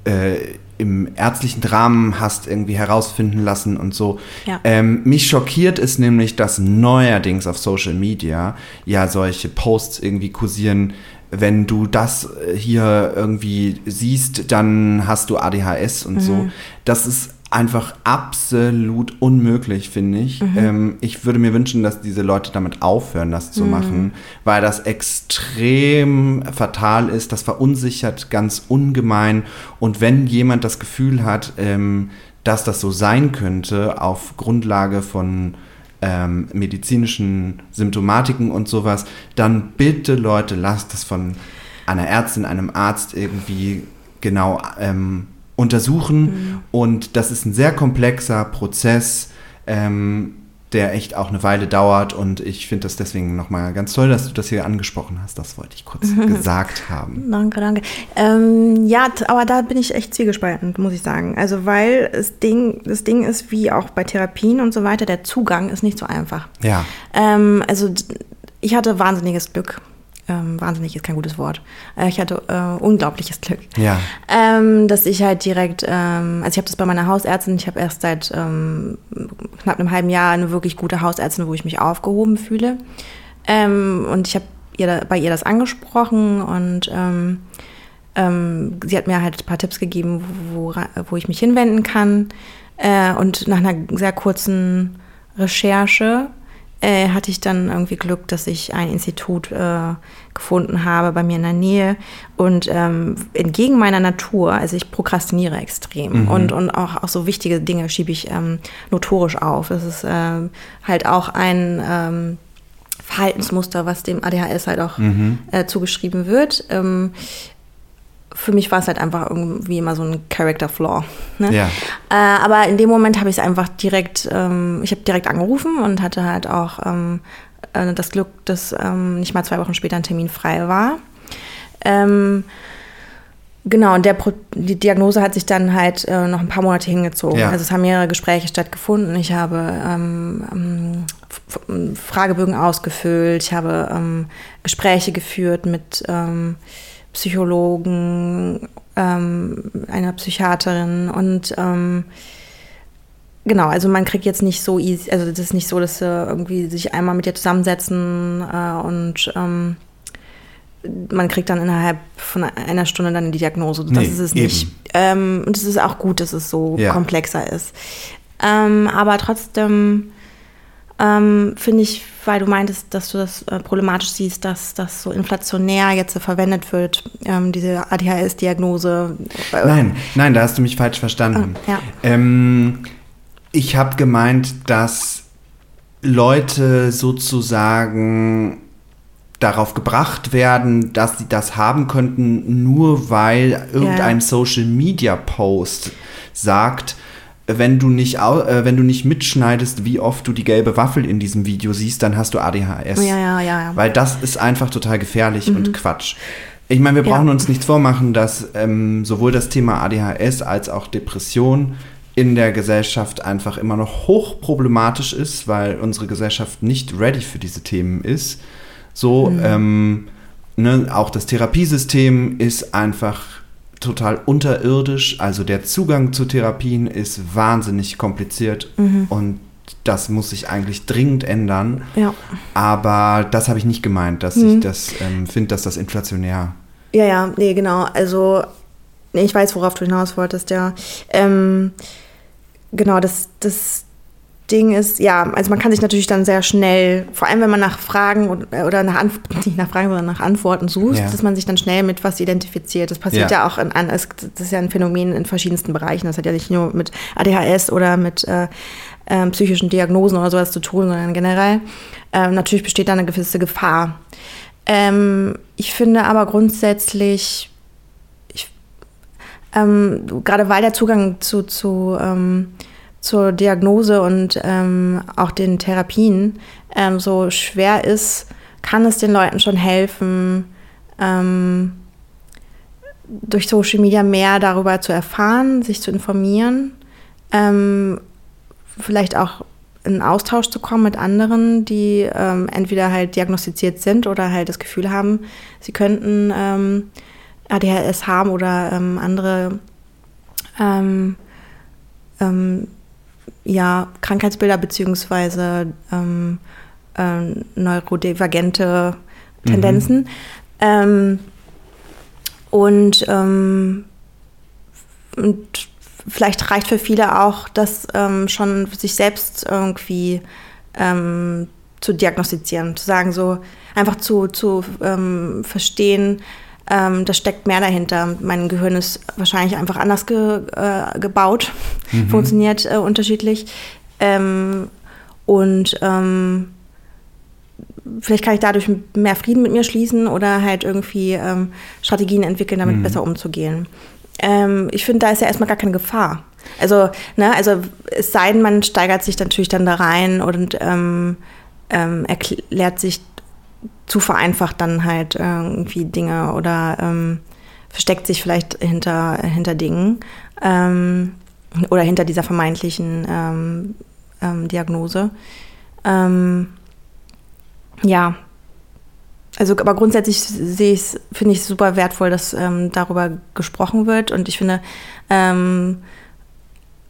B: äh, im ärztlichen Rahmen hast irgendwie herausfinden lassen und so.
A: Ja.
B: Ähm, mich schockiert es nämlich, dass neuerdings auf Social Media ja solche Posts irgendwie kursieren. Wenn du das äh, hier irgendwie siehst, dann hast du ADHS und so. Das ist einfach absolut unmöglich, finde ich. Ähm, ich würde mir wünschen, dass diese Leute damit aufhören, das zu machen, weil das extrem fatal ist, das verunsichert ganz ungemein. Und wenn jemand das Gefühl hat, ähm, dass das so sein könnte, auf Grundlage von ähm, medizinischen Symptomatiken und sowas, dann bitte Leute, lasst das von einer Ärztin, einem Arzt irgendwie genau ähm, untersuchen. Und das ist ein sehr komplexer Prozess, ähm, der echt auch eine Weile dauert. Und ich finde das deswegen nochmal ganz toll, dass du das hier angesprochen hast. Das wollte ich kurz [LAUGHS] gesagt haben.
A: Danke, danke. Ähm, ja, aber da bin ich echt zwiegespalten, muss ich sagen. Also, weil das Ding, das Ding ist, wie auch bei Therapien und so weiter, der Zugang ist nicht so einfach.
B: Ja.
A: Ähm, also, ich hatte wahnsinniges Glück. Ähm, wahnsinnig ist kein gutes Wort. Äh, ich hatte äh, unglaubliches Glück.
B: Ja.
A: Ähm, dass ich halt direkt, ähm, also ich habe das bei meiner Hausärztin, ich habe erst seit ähm, knapp einem halben Jahr eine wirklich gute Hausärztin, wo ich mich aufgehoben fühle. Ähm, und ich habe ihr, bei ihr das angesprochen und ähm, sie hat mir halt ein paar Tipps gegeben, wo, wo ich mich hinwenden kann. Äh, und nach einer sehr kurzen Recherche äh, hatte ich dann irgendwie Glück, dass ich ein Institut äh, gefunden habe bei mir in der Nähe. Und ähm, entgegen meiner Natur, also ich prokrastiniere extrem und, und auch, auch so wichtige Dinge schiebe ich ähm, notorisch auf. Das ist ähm, halt auch ein ähm, Verhaltensmuster, was dem ADHS halt auch äh, zugeschrieben wird. Ähm, für mich war es halt einfach irgendwie immer so ein Character Flaw. Ne?
B: Ja.
A: Äh, aber in dem Moment habe ich es einfach direkt, ähm, ich habe direkt angerufen und hatte halt auch ähm, äh, das Glück, dass ähm, nicht mal zwei Wochen später ein Termin frei war. Ähm, genau, und der Pro die Diagnose hat sich dann halt äh, noch ein paar Monate hingezogen.
B: Ja.
A: Also es haben mehrere Gespräche stattgefunden. Ich habe ähm, ähm, Fragebögen ausgefüllt, ich habe Gespräche geführt mit Psychologen, ähm, einer Psychiaterin und ähm, genau, also man kriegt jetzt nicht so easy, also das ist nicht so, dass sie irgendwie sich einmal mit dir zusammensetzen äh, und ähm, man kriegt dann innerhalb von einer Stunde dann die Diagnose. Das
B: Nee,
A: ist es
B: eben.
A: nicht. Ähm, und es ist auch gut, dass es so
B: Ja.
A: komplexer ist. Ähm, aber trotzdem ähm, finde ich, weil du meintest, dass du das äh, problematisch siehst, dass das so inflationär jetzt verwendet wird, ähm, diese ADHS-Diagnose. Äh,
B: Nein, nein, da hast du mich falsch verstanden.
A: Ah, ja.
B: ähm, ich habe gemeint, dass Leute sozusagen darauf gebracht werden, dass sie das haben könnten, nur weil irgendein Social Media Post sagt, wenn du nicht äh, wenn du nicht mitschneidest, wie oft du die gelbe Waffel in diesem Video siehst, dann hast du ADHS.
A: Ja, ja, ja, ja.
B: Weil das ist einfach total gefährlich und Quatsch. Ich meine, wir brauchen
A: Ja.
B: uns nichts vormachen, dass ähm, sowohl das Thema ADHS als auch Depression in der Gesellschaft einfach immer noch hochproblematisch ist, weil unsere Gesellschaft nicht ready für diese Themen ist. So, ähm, ne, auch das Therapiesystem ist einfach total unterirdisch. Also der Zugang zu Therapien ist wahnsinnig kompliziert und das muss sich eigentlich dringend ändern.
A: ja.
B: Aber das habe ich nicht gemeint, dass ich das ähm, finde, dass das inflationär.
A: Ja, ja, nee, genau. Also, ich weiß, worauf du hinaus wolltest, ja. Ähm, genau, das, das Ding ist, ja, also man kann sich natürlich dann sehr schnell, vor allem wenn man nach Fragen oder, oder nach Anf [LAUGHS] nicht nach Fragen, sondern nach Antworten sucht,
B: Ja.
A: dass man sich dann schnell mit was identifiziert. Das passiert
B: Ja.
A: ja, auch in, an, es, das ist ja ein Phänomen in verschiedensten Bereichen. Das hat ja nicht nur mit ADHS oder mit äh, ähm, psychischen Diagnosen oder sowas zu tun, sondern generell. Ähm, natürlich besteht da eine gewisse Gefahr. Ähm, ich finde aber grundsätzlich, ich, ähm, gerade weil der Zugang zu, zu ähm, zur Diagnose und ähm, auch den Therapien ähm, so schwer ist, kann es den Leuten schon helfen, ähm, durch Social Media mehr darüber zu erfahren, sich zu informieren, ähm, vielleicht auch in Austausch zu kommen mit anderen, die ähm, entweder halt diagnostiziert sind oder halt das Gefühl haben, sie könnten ähm, ADHS haben oder andere ähm, ja, Krankheitsbilder beziehungsweise ähm, äh, neurodivergente Tendenzen. Mhm. und, und vielleicht reicht für viele auch, das ähm, schon sich selbst irgendwie ähm, zu diagnostizieren, zu sagen, so einfach zu, zu ähm, verstehen, ähm, da steckt mehr dahinter. Mein Gehirn ist wahrscheinlich einfach anders ge, äh, gebaut, mhm. funktioniert äh, unterschiedlich. Ähm, und ähm, vielleicht kann ich dadurch mehr Frieden mit mir schließen oder halt irgendwie Strategien entwickeln, damit mhm. besser umzugehen ähm, ich finde, da ist ja erstmal gar keine Gefahr. Also, ne, also es sei denn, man steigert sich natürlich dann da rein und ähm, ähm, erklärt sich zu vereinfacht dann halt irgendwie Dinge oder ähm, versteckt sich vielleicht hinter, hinter Dingen ähm, oder hinter dieser vermeintlichen ähm, ähm, Diagnose. ja, also, aber grundsätzlich sehe ich finde ich super wertvoll, dass ähm, darüber gesprochen wird. Und ich finde, ähm,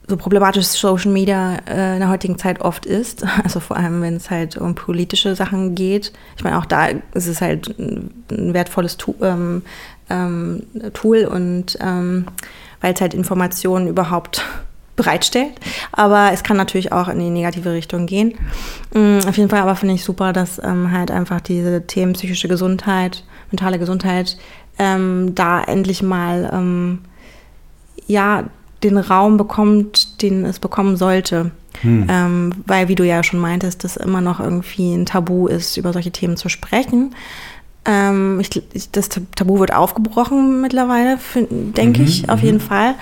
A: so problematisch Social Media äh, in der heutigen Zeit oft ist, [LAUGHS] also vor allem, wenn es halt um politische Sachen geht. Ich meine, auch da ist es halt ein wertvolles tu ähm, ähm Tool und ähm, weil es halt Informationen überhaupt [LAUGHS] bereitstellt. Aber es kann natürlich auch in die negative Richtung gehen. Mhm, auf jeden Fall aber finde ich super, dass ähm, halt einfach diese Themen psychische Gesundheit, mentale Gesundheit ähm, da endlich mal ähm, ja den Raum bekommt, den es bekommen sollte. Hm. Ähm, weil, wie du ja schon meintest, das immer noch irgendwie ein Tabu ist, über solche Themen zu sprechen. Ähm, ich, das Tabu wird aufgebrochen mittlerweile, denke mhm, ich, auf jeden mhm. Fall.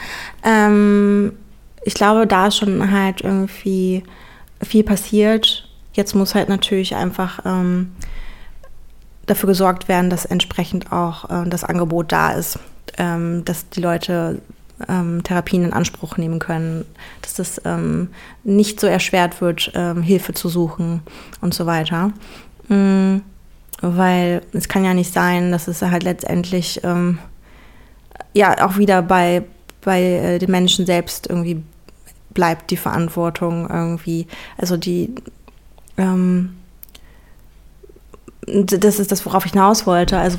A: Ähm, ich glaube, da ist schon halt irgendwie viel passiert. Jetzt muss halt natürlich einfach ähm, dafür gesorgt werden, dass entsprechend auch äh, das Angebot da ist, ähm, dass die Leute ähm, Therapien in Anspruch nehmen können, dass das ähm, nicht so erschwert wird, ähm, Hilfe zu suchen und so weiter. Mhm, weil es kann ja nicht sein, dass es halt letztendlich ähm, ja auch wieder bei bei äh, den Menschen selbst irgendwie bleibt die Verantwortung irgendwie. Also die, ähm, das ist das, worauf ich hinaus wollte. Also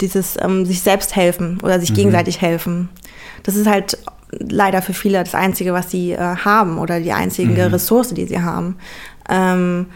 A: dieses ähm, sich selbst helfen oder sich mhm. gegenseitig helfen. Das ist halt leider für viele das Einzige, was sie äh, haben oder die einzige mhm. Ressource, die sie haben. Ähm,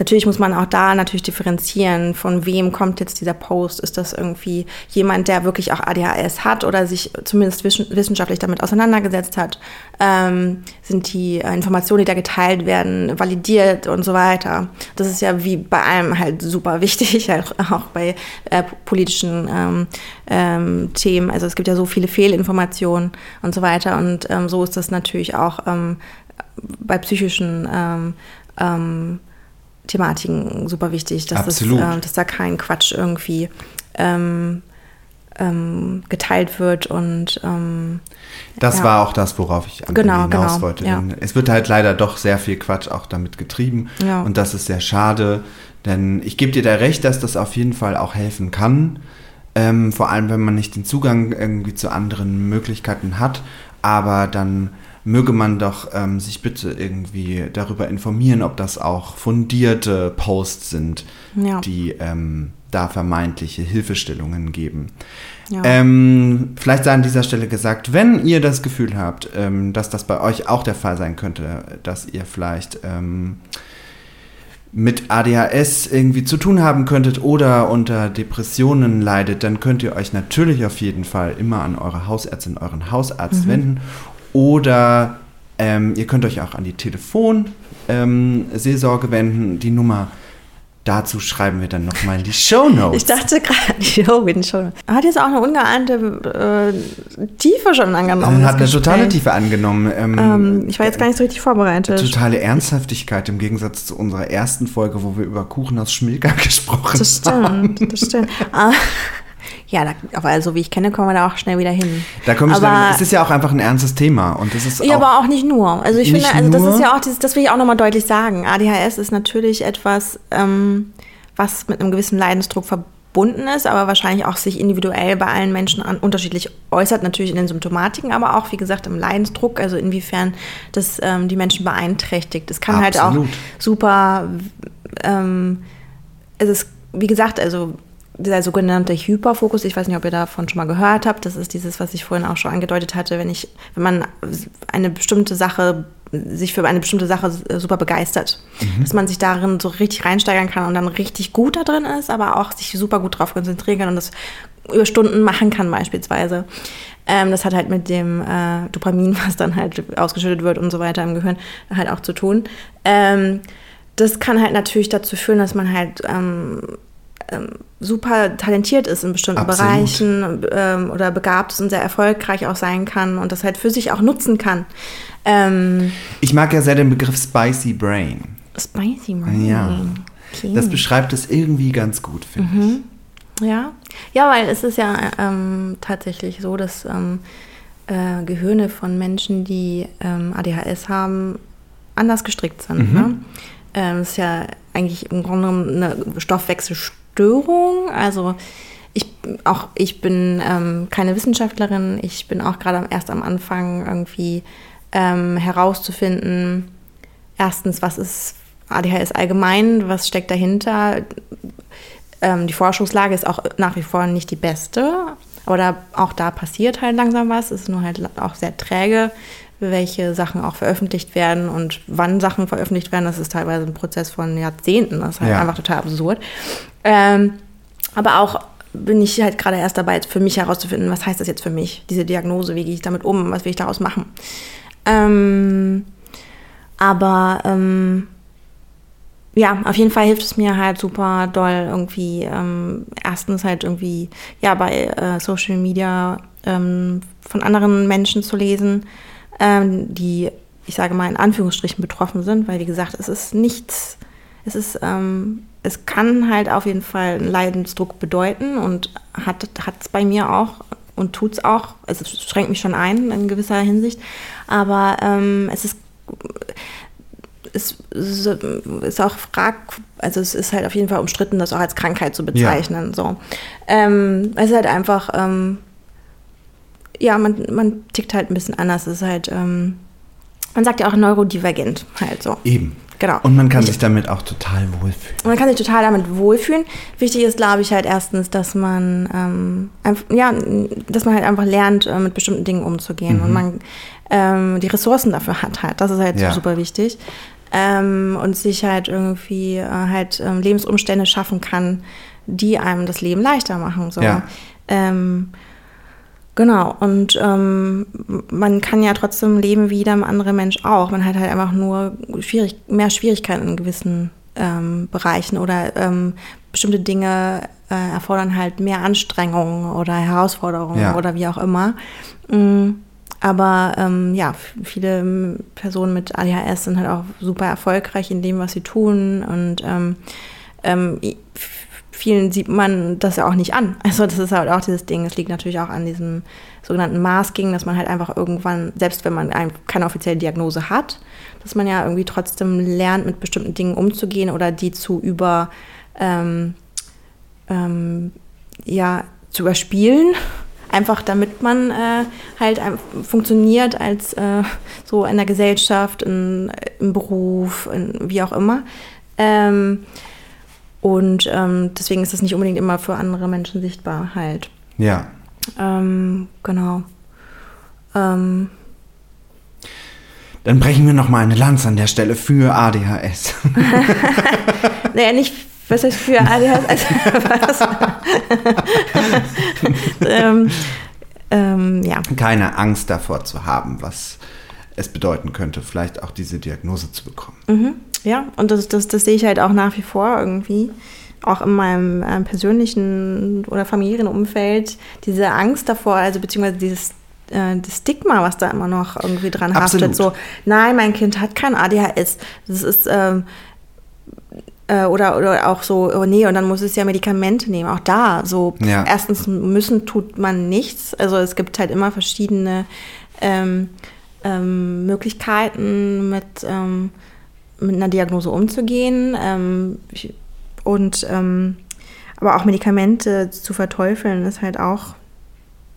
A: Natürlich muss man auch da natürlich differenzieren, von wem kommt jetzt dieser Post. Ist das irgendwie jemand, der wirklich auch ADHS hat oder sich zumindest wissenschaftlich damit auseinandergesetzt hat? Ähm, sind die äh, Informationen, die da geteilt werden, validiert und so weiter? Das ist ja wie bei allem halt super wichtig, [LAUGHS] auch bei äh, politischen ähm, ähm, Themen. Also es gibt ja so viele Fehlinformationen und so weiter. Und ähm, so ist das natürlich auch ähm, bei psychischen ähm, ähm, Thematiken super wichtig, dass, das, äh, dass da kein Quatsch irgendwie ähm, ähm, geteilt wird und ähm,
B: das ja. war auch das, worauf ich genau, hinaus genau, wollte. Ja. Es wird halt leider doch sehr viel Quatsch auch damit getrieben ja. und das ist sehr schade, denn ich gebe dir da recht, dass das auf jeden Fall auch helfen kann, ähm, vor allem wenn man nicht den Zugang irgendwie zu anderen Möglichkeiten hat, aber dann möge man doch ähm, sich bitte irgendwie darüber informieren, ob das auch fundierte Posts sind, ja. die ähm, da vermeintliche Hilfestellungen geben. Ja. Ähm, vielleicht sei an dieser Stelle gesagt, wenn ihr das Gefühl habt, ähm, dass das bei euch auch der Fall sein könnte, dass ihr vielleicht ähm, mit ADHS irgendwie zu tun haben könntet oder unter Depressionen leidet, dann könnt ihr euch natürlich auf jeden Fall immer an eure Hausärztin, euren Hausarzt mhm. wenden oder ähm, ihr könnt euch auch an die Telefonseelsorge ähm, wenden. Die Nummer dazu schreiben wir dann nochmal in die [LAUGHS] Show Notes.
A: Ich dachte gerade, jo, in die Show Notes. Hat jetzt auch eine ungeahnte äh, Tiefe schon angenommen.
B: hat eine
A: das
B: totale
A: Gespräch.
B: Tiefe angenommen. Ähm,
A: Ähm, ich war jetzt gar nicht so richtig vorbereitet.
B: Totale Ernsthaftigkeit im Gegensatz zu unserer ersten Folge, wo wir über Kuchen aus Schmilka [LAUGHS] gesprochen
A: Das
B: haben.
A: stimmt, das stimmt. Ja, da, aber so wie ich kenne, kommen wir da auch schnell wieder hin.
B: Da komme ich
A: aber,
B: dann, es ist ja auch einfach ein ernstes Thema und das ist
A: Ja,
B: auch,
A: aber auch nicht nur. Also ich finde, also das ist ja auch das will ich auch nochmal deutlich sagen. ADHS ist natürlich etwas, ähm, was mit einem gewissen Leidensdruck verbunden ist, aber wahrscheinlich auch sich individuell bei allen Menschen an, unterschiedlich äußert, natürlich in den Symptomatiken, aber auch, wie gesagt, im Leidensdruck, also inwiefern das ähm, die Menschen beeinträchtigt. Es kann halt auch
B: Absolut.
A: super, ähm, es ist, wie gesagt, also dieser sogenannte Hyperfokus, ich weiß nicht, ob ihr davon schon mal gehört habt, das ist dieses, was ich vorhin auch schon angedeutet hatte, wenn ich, wenn man eine bestimmte Sache, sich für eine bestimmte Sache super begeistert, dass man sich darin so richtig reinsteigern kann und dann richtig gut da drin ist, aber auch sich super gut drauf konzentrieren kann und das über Stunden machen kann beispielsweise. Ähm, das hat halt mit dem äh, Dopamin, [LAUGHS] was dann halt ausgeschüttet wird und so weiter im Gehirn, halt auch zu tun. Ähm, das kann halt natürlich dazu führen, dass man halt ähm, ähm, super talentiert ist in bestimmten
B: Absolut.
A: Bereichen ähm, oder begabt ist und sehr erfolgreich auch sein kann und das halt für sich auch nutzen kann. Ähm,
B: ich mag ja sehr den Begriff Spicy Brain.
A: spicy Brain.
B: Ja.
A: Okay.
B: Das beschreibt es irgendwie ganz gut, finde
A: Mhm.
B: ich.
A: Ja, ja, weil es ist ja ähm, tatsächlich so, dass ähm, äh, Gehirne von Menschen, die ähm, ADHS haben, anders gestrickt sind. Ne? Ähm, es ist ja eigentlich im Grunde genommen eine Stoffwechselstörung. Also ich, auch ich bin ähm, keine Wissenschaftlerin. Ich bin auch gerade erst am Anfang irgendwie ähm, herauszufinden, erstens, was ist ADHS allgemein, was steckt dahinter, ähm, die Forschungslage ist auch nach wie vor nicht die beste, da, auch da passiert halt langsam was. Es ist nur halt auch sehr träge, welche Sachen auch veröffentlicht werden und wann Sachen veröffentlicht werden. Das ist teilweise ein Prozess von Jahrzehnten. Das ist halt
B: Ja.
A: einfach total absurd. Ähm, aber auch bin ich halt gerade erst dabei, für mich herauszufinden, was heißt das jetzt für mich, diese Diagnose, wie gehe ich damit um, was will ich daraus machen. Ähm, aber ähm, ja, auf jeden Fall hilft es mir halt super doll irgendwie, ähm, erstens halt irgendwie, ja, bei äh, Social Media ähm, von anderen Menschen zu lesen, ähm, die, ich sage mal, in Anführungsstrichen betroffen sind, weil wie gesagt, es ist nichts, es ist, ähm, es kann halt auf jeden Fall einen Leidensdruck bedeuten und hat es bei mir auch und tut es auch. Also es schränkt mich schon ein in gewisser Hinsicht, aber ähm, es ist es ist ist auch frag, also es ist halt auf jeden Fall umstritten, das auch als Krankheit zu bezeichnen. So. Ähm, es ist halt einfach, ähm, ja, man, man tickt halt ein bisschen anders. Es ist halt, ähm, man sagt ja auch neurodivergent halt so.
B: Eben.
A: Genau.
B: Und man kann sich damit auch total wohlfühlen.
A: Und man kann sich total damit wohlfühlen. Wichtig ist, glaube ich, halt erstens, dass man, ähm, einf- ja, dass man halt einfach lernt, äh, mit bestimmten Dingen umzugehen und man ähm, die Ressourcen dafür hat halt. Das ist halt
B: Ja.
A: super wichtig. Ähm, und sich halt irgendwie äh, halt ähm, Lebensumstände schaffen kann, die einem das Leben leichter machen. So.
B: Ja.
A: Ähm, Genau, und ähm, man kann ja trotzdem leben wie jeder andere Mensch auch. Man hat halt einfach nur schwierig, mehr Schwierigkeiten in gewissen ähm, Bereichen oder ähm, bestimmte Dinge äh, erfordern halt mehr Anstrengungen oder Herausforderungen
B: Ja.
A: oder wie auch immer. Mm, aber ähm, ja, viele Personen mit ADHS sind halt auch super erfolgreich in dem, was sie tun und ähm, ähm, vielen sieht man das ja auch nicht an. Also das ist halt auch dieses Ding. Es liegt natürlich auch an diesem sogenannten Masking, dass man halt einfach irgendwann, selbst wenn man ein, keine offizielle Diagnose hat, dass man ja irgendwie trotzdem lernt, mit bestimmten Dingen umzugehen oder die zu über, ähm, ähm, ja, zu überspielen. [LAUGHS] Einfach damit man äh, halt funktioniert als äh, so in der Gesellschaft, in, im Beruf, in, wie auch immer. Ähm, und ähm, deswegen ist das nicht unbedingt immer für andere Menschen sichtbar halt.
B: Ja.
A: Ähm, genau. Ähm,
B: Dann brechen wir noch mal eine Lanze an der Stelle für ADHS. [LAUGHS]
A: naja, nicht, was heißt für ADHS? [LAUGHS] Also, was? [LAUGHS] ähm, ähm, ja.
B: Keine Angst davor zu haben, was es bedeuten könnte, vielleicht auch diese Diagnose zu bekommen.
A: Mhm. Ja, und das, das, das sehe ich halt auch nach wie vor irgendwie. Auch in meinem äh, persönlichen oder familiären Umfeld, diese Angst davor, also beziehungsweise dieses äh, das Stigma, was da immer noch irgendwie dran
B: Absolut.
A: haftet. So, nein, mein Kind hat kein ADHS. Das ist, ähm, äh, oder, oder auch so, oh nee, und dann muss es ja Medikamente nehmen. Auch da, so,
B: Ja.
A: erstens müssen tut man nichts. Also es gibt halt immer verschiedene ähm, ähm, Möglichkeiten, mit, ähm, mit einer Diagnose umzugehen. Ähm, und ähm, aber auch Medikamente zu verteufeln, ist halt auch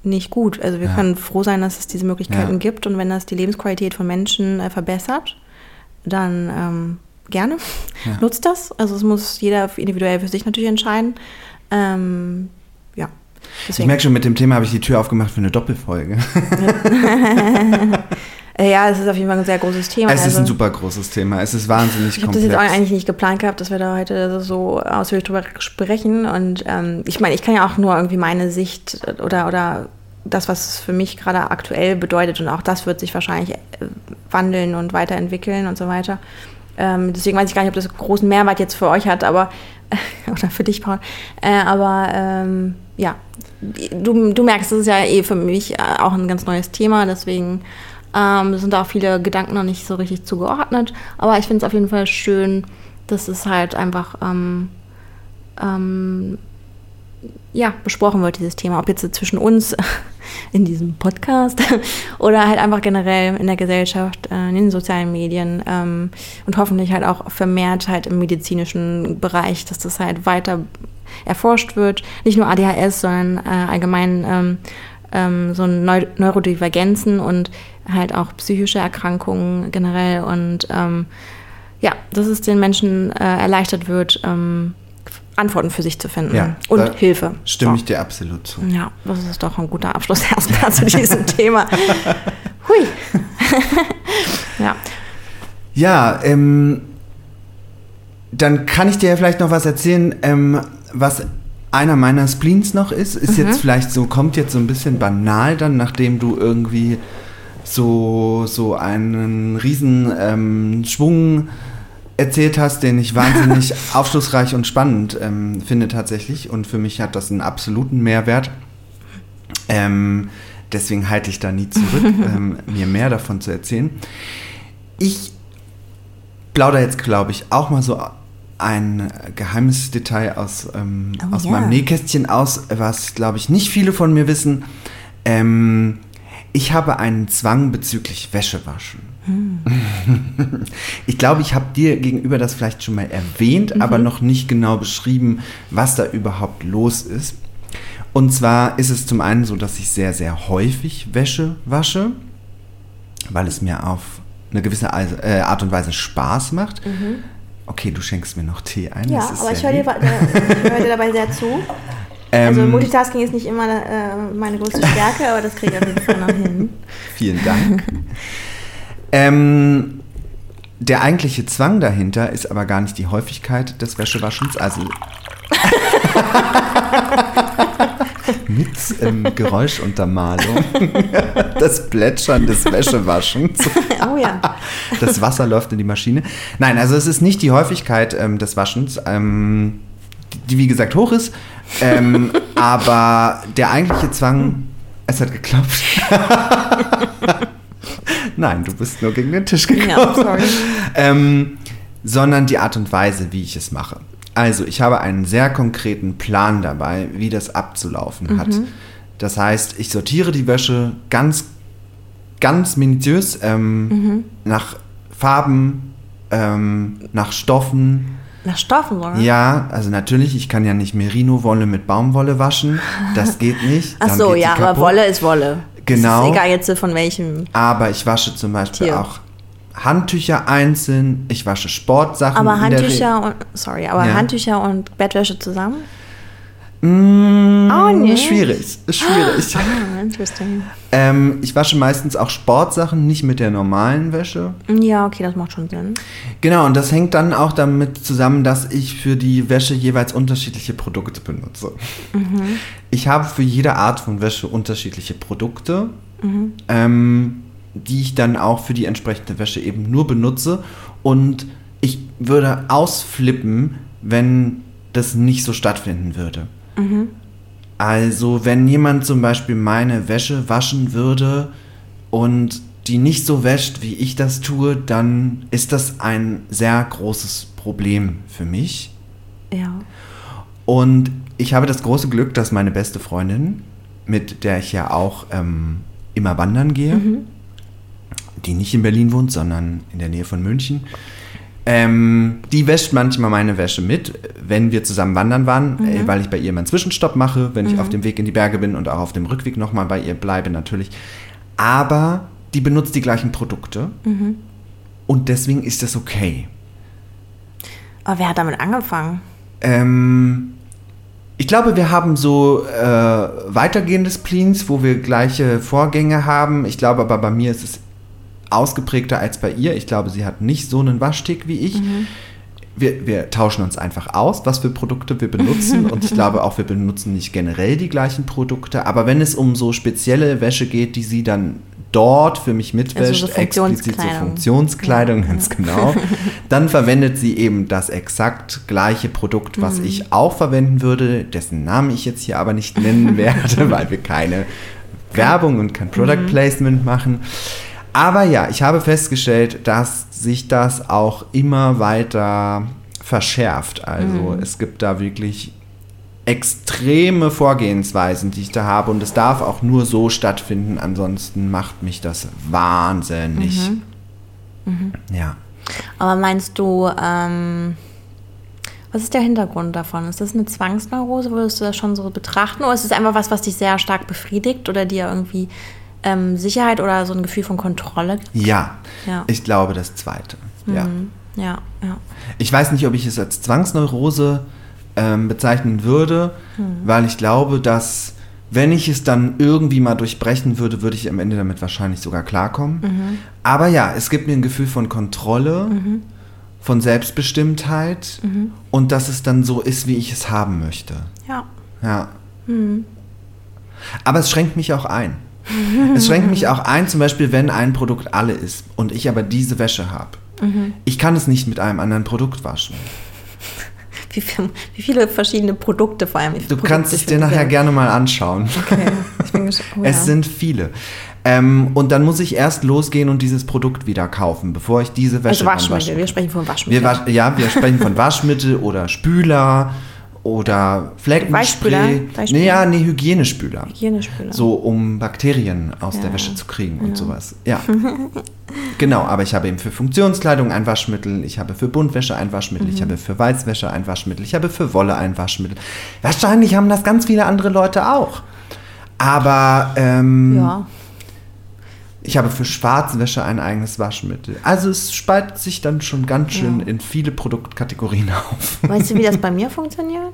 A: nicht gut. Also wir
B: Ja.
A: können froh sein, dass es diese Möglichkeiten
B: Ja.
A: gibt und wenn das die Lebensqualität von Menschen äh, verbessert, dann ähm, gerne.
B: Ja. [LAUGHS]
A: Nutzt das. Also es muss jeder individuell für sich natürlich entscheiden. Ähm, ja.
B: Ich merke schon, mit dem Thema habe ich die Tür aufgemacht für eine Doppelfolge. [LAUGHS] [LAUGHS]
A: Äh, ja, es ist auf jeden Fall ein sehr großes Thema.
B: es ist
A: Also,
B: ein super großes Thema. Es ist wahnsinnig
A: ich habe das
B: komplex.
A: jetzt eigentlich nicht geplant gehabt, dass wir da heute so ausführlich drüber sprechen. Und ähm, ich meine, ich kann ja auch nur irgendwie meine Sicht oder, oder das, was es für mich gerade aktuell bedeutet. Und auch das wird sich wahrscheinlich äh, wandeln und weiterentwickeln und so weiter. Ähm, deswegen weiß ich gar nicht, ob das großen Mehrwert jetzt für euch hat, aber [LAUGHS] oder für dich, Paul. Äh, aber ähm, ja, du, du merkst, das ist ja eh für mich äh, auch ein ganz neues Thema, deswegen ähm, sind auch viele Gedanken noch nicht so richtig zugeordnet. Aber ich finde es auf jeden Fall schön, dass es halt einfach ähm, ähm, ja, besprochen wird, dieses Thema. Ob jetzt zwischen uns [LAUGHS] in diesem Podcast [LAUGHS] oder halt einfach generell in der Gesellschaft, äh, in den sozialen Medien ähm, und hoffentlich halt auch vermehrt halt im medizinischen Bereich, dass das halt weiter erforscht wird. Nicht nur ADHS, sondern äh, allgemein ähm, ähm, so Neu Neurodivergenzen und halt auch psychische Erkrankungen generell und ähm, ja, dass es den Menschen äh, erleichtert wird, ähm, Antworten für sich zu finden
B: Ja,
A: und Hilfe.
B: Stimme
A: So.
B: ich dir absolut zu.
A: Ja, das ist doch ein guter Abschluss [LAUGHS] erstmal zu diesem Thema. Hui. [LAUGHS] ja.
B: Ja, ähm, dann kann ich dir ja vielleicht noch was erzählen, ähm, was einer meiner Spleens noch ist. Ist
A: Mhm.
B: jetzt vielleicht so, kommt jetzt so ein bisschen banal dann, nachdem du irgendwie so, so einen riesen ähm, Schwung erzählt hast, den ich wahnsinnig [LAUGHS] aufschlussreich und spannend ähm, finde tatsächlich. Und für mich hat das einen absoluten Mehrwert. Ähm, deswegen halte ich da nie zurück, [LAUGHS] ähm, mir mehr davon zu erzählen. Ich plauder jetzt, glaube ich, auch mal so ein geheimes Detail aus, ähm,
A: Oh
B: aus
A: ja.
B: meinem Nähkästchen aus, was, glaube ich, nicht viele von mir wissen. Ähm, ich habe einen Zwang bezüglich Wäschewaschen.
A: Hm. [LAUGHS]
B: Ich glaube, ich habe dir gegenüber das vielleicht schon mal erwähnt, aber
A: Mhm.
B: noch nicht genau beschrieben, was da überhaupt los ist. Und zwar ist es zum einen so, dass ich sehr, sehr häufig Wäsche wasche, weil es mir auf eine gewisse äh, Art und Weise Spaß macht. Okay, du schenkst mir noch Tee ein.
A: Mhm. Ja, aber ich höre dir, höre dir dabei sehr zu. [LAUGHS] Also
B: Ähm,
A: Multitasking ist nicht immer äh, meine größte Stärke, aber das kriege ich auf jeden Fall noch hin. [LAUGHS]
B: Vielen Dank. ähm, der eigentliche Zwang dahinter ist aber gar nicht die Häufigkeit des Wäschewaschens, also [LAUGHS] mit ähm, Geräuschuntermalung, [LAUGHS] das Plätschern des Wäschewaschens.
A: Oh ja.
B: Das Wasser läuft in die Maschine. Nein, also es ist nicht die Häufigkeit ähm, des Waschens, ähm, die, die wie gesagt hoch ist, ähm, aber der eigentliche Zwang, es hat geklopft. [LAUGHS] Nein, du bist nur gegen den Tisch gekommen.
A: Ja, sorry.
B: Ähm, sondern die Art und Weise, wie ich es mache. Also, ich habe einen sehr konkreten Plan dabei, wie das abzulaufen hat. Das heißt, ich sortiere die Wäsche ganz, ganz minutiös ähm, nach Farben, ähm, nach Stoffen.
A: Nach Stoffen, oder?
B: Ja, also natürlich, ich kann ja nicht Merino-Wolle mit Baumwolle waschen. Das [LAUGHS] geht nicht.
A: Ach so, ja, aber. Wolle ist Wolle.
B: Genau.
A: Es ist egal jetzt von welchem.
B: Aber ich wasche zum Beispiel
A: Tier.
B: auch Handtücher einzeln. Ich wasche Sportsachen.
A: Aber. Handtücher und sorry, aber
B: Ja.
A: Handtücher und Bettwäsche zusammen?
B: Mm,
A: Auch nicht.
B: Schwierig, schwierig.
A: Ah, interesting.
B: ähm, ich wasche meistens auch Sportsachen, nicht mit der normalen Wäsche.
A: Ja, okay, das macht schon Sinn.
B: Genau, und das hängt dann auch damit zusammen, dass ich für die Wäsche jeweils unterschiedliche Produkte benutze. Ich habe für jede Art von Wäsche unterschiedliche Produkte, ähm, die ich dann auch für die entsprechende Wäsche eben nur benutze. Und ich würde ausflippen, wenn das nicht so stattfinden würde. Also wenn jemand zum Beispiel meine Wäsche waschen würde und die nicht so wäscht, wie ich das tue, dann ist das ein sehr großes Problem für mich.
A: Ja.
B: Und ich habe das große Glück, dass meine beste Freundin, mit der ich ja auch ähm, immer wandern gehe, die nicht in Berlin wohnt, sondern in der Nähe von München, ähm, die wäscht manchmal meine Wäsche mit, wenn wir zusammen wandern waren, äh, weil ich bei ihr meinen Zwischenstopp mache, wenn ich auf dem Weg in die Berge bin und auch auf dem Rückweg nochmal bei ihr bleibe natürlich. Aber die benutzt die gleichen Produkte und deswegen ist das okay.
A: Aber wer hat damit angefangen?
B: Ähm, ich glaube, wir haben so äh, weitergehende Spleens, wo wir gleiche Vorgänge haben. Ich glaube aber bei mir ist es ausgeprägter als bei ihr. Ich glaube, sie hat nicht so einen Waschtick wie ich. Wir, wir tauschen uns einfach aus, was für Produkte wir benutzen. [LAUGHS] Und ich glaube auch, wir benutzen nicht generell die gleichen Produkte. Aber wenn es um so spezielle Wäsche geht, die sie dann dort für mich mitwäscht,
A: Also so
B: explizit so
A: Funktionskleidung.
B: Funktionskleidung, ganz genau, [LAUGHS] dann verwendet sie eben das exakt gleiche Produkt, was
A: Mhm.
B: ich auch verwenden würde, dessen Namen ich jetzt hier aber nicht nennen [LAUGHS] werde, weil wir keine Werbung und kein Product
A: Mhm.
B: Placement machen. Aber ja, ich habe festgestellt, dass sich das auch immer weiter verschärft. Also
A: Mhm.
B: es gibt da wirklich extreme Vorgehensweisen, die ich da habe und es darf auch nur so stattfinden, ansonsten macht mich das wahnsinnig.
A: Mhm.
B: Ja.
A: Aber meinst du, ähm, was ist der Hintergrund davon? Ist das eine Zwangsneurose? Würdest du das schon so betrachten? Oder ist es einfach was, was dich sehr stark befriedigt oder dir irgendwie ähm, Sicherheit oder so ein Gefühl von Kontrolle gibt?
B: Ja,
A: Ja.
B: ich glaube das Zweite. Ja.
A: Mhm. Ja, ja.
B: Ich weiß nicht, ob ich es als Zwangsneurose ähm, bezeichnen würde, weil ich glaube, dass wenn ich es dann irgendwie mal durchbrechen würde, würde ich am Ende damit wahrscheinlich sogar klarkommen. Aber ja, es gibt mir ein Gefühl von Kontrolle, von Selbstbestimmtheit und dass es dann so ist, wie ich es haben möchte.
A: Ja.
B: Ja. Aber es schränkt mich auch ein. [LAUGHS] Es schränkt mich auch ein, zum Beispiel, wenn ein Produkt alle ist und ich aber diese Wäsche habe. Ich kann es nicht mit einem anderen Produkt waschen.
A: Wie, viel, wie viele verschiedene Produkte vor allem?
B: Du
A: Produkte
B: kannst es dir nachher gerne mal anschauen.
A: Okay, ich [LAUGHS] bin gespannt. Oh,
B: Es
A: ja.
B: sind viele. Ähm, und dann muss ich erst losgehen und dieses Produkt wieder kaufen, bevor ich diese Wäsche
A: also Waschmittel, wir sprechen von Waschmittel.
B: Wir wasch, ja, wir sprechen von Waschmittel oder Spüler oder Fleckenspray. Nee, ja, nee, Hygienespüler.
A: Hygienespüler.
B: So, um Bakterien aus der
A: Ja.
B: Wäsche zu kriegen und sowas. Ja. [LAUGHS] genau, aber ich habe eben für Funktionskleidung ein Waschmittel, ich habe für Buntwäsche ein Waschmittel,
A: Mhm.
B: ich habe für Weißwäsche ein Waschmittel, ich habe für Wolle ein Waschmittel. Wahrscheinlich haben das ganz viele andere Leute auch. Aber ähm,
A: ja.
B: Ich habe für Schwarzwäsche ein eigenes Waschmittel. Also es spaltet sich dann schon ganz schön
A: Ja.
B: in viele Produktkategorien auf.
A: Weißt du, wie das bei [LAUGHS] mir funktioniert?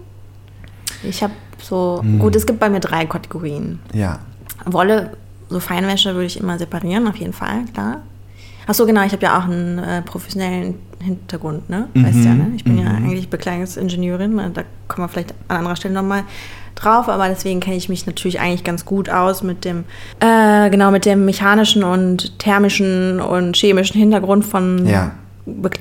A: Ich habe so,
B: Hm.
A: gut, es gibt bei mir drei Kategorien.
B: ja.
A: Wolle, so Feinwäsche würde ich immer separieren, auf jeden Fall, klar. Ach so, genau, ich habe ja auch einen äh, professionellen Hintergrund, ne? Weißt
B: Mhm,
A: ja, ne? Ich bin ja
B: mhm.
A: eigentlich Bekleidungsingenieurin, äh, da kommen wir vielleicht an anderer Stelle nochmal drauf, aber deswegen kenne ich mich natürlich eigentlich ganz gut aus mit dem, äh, genau, mit dem mechanischen und thermischen und chemischen Hintergrund von
B: Ja.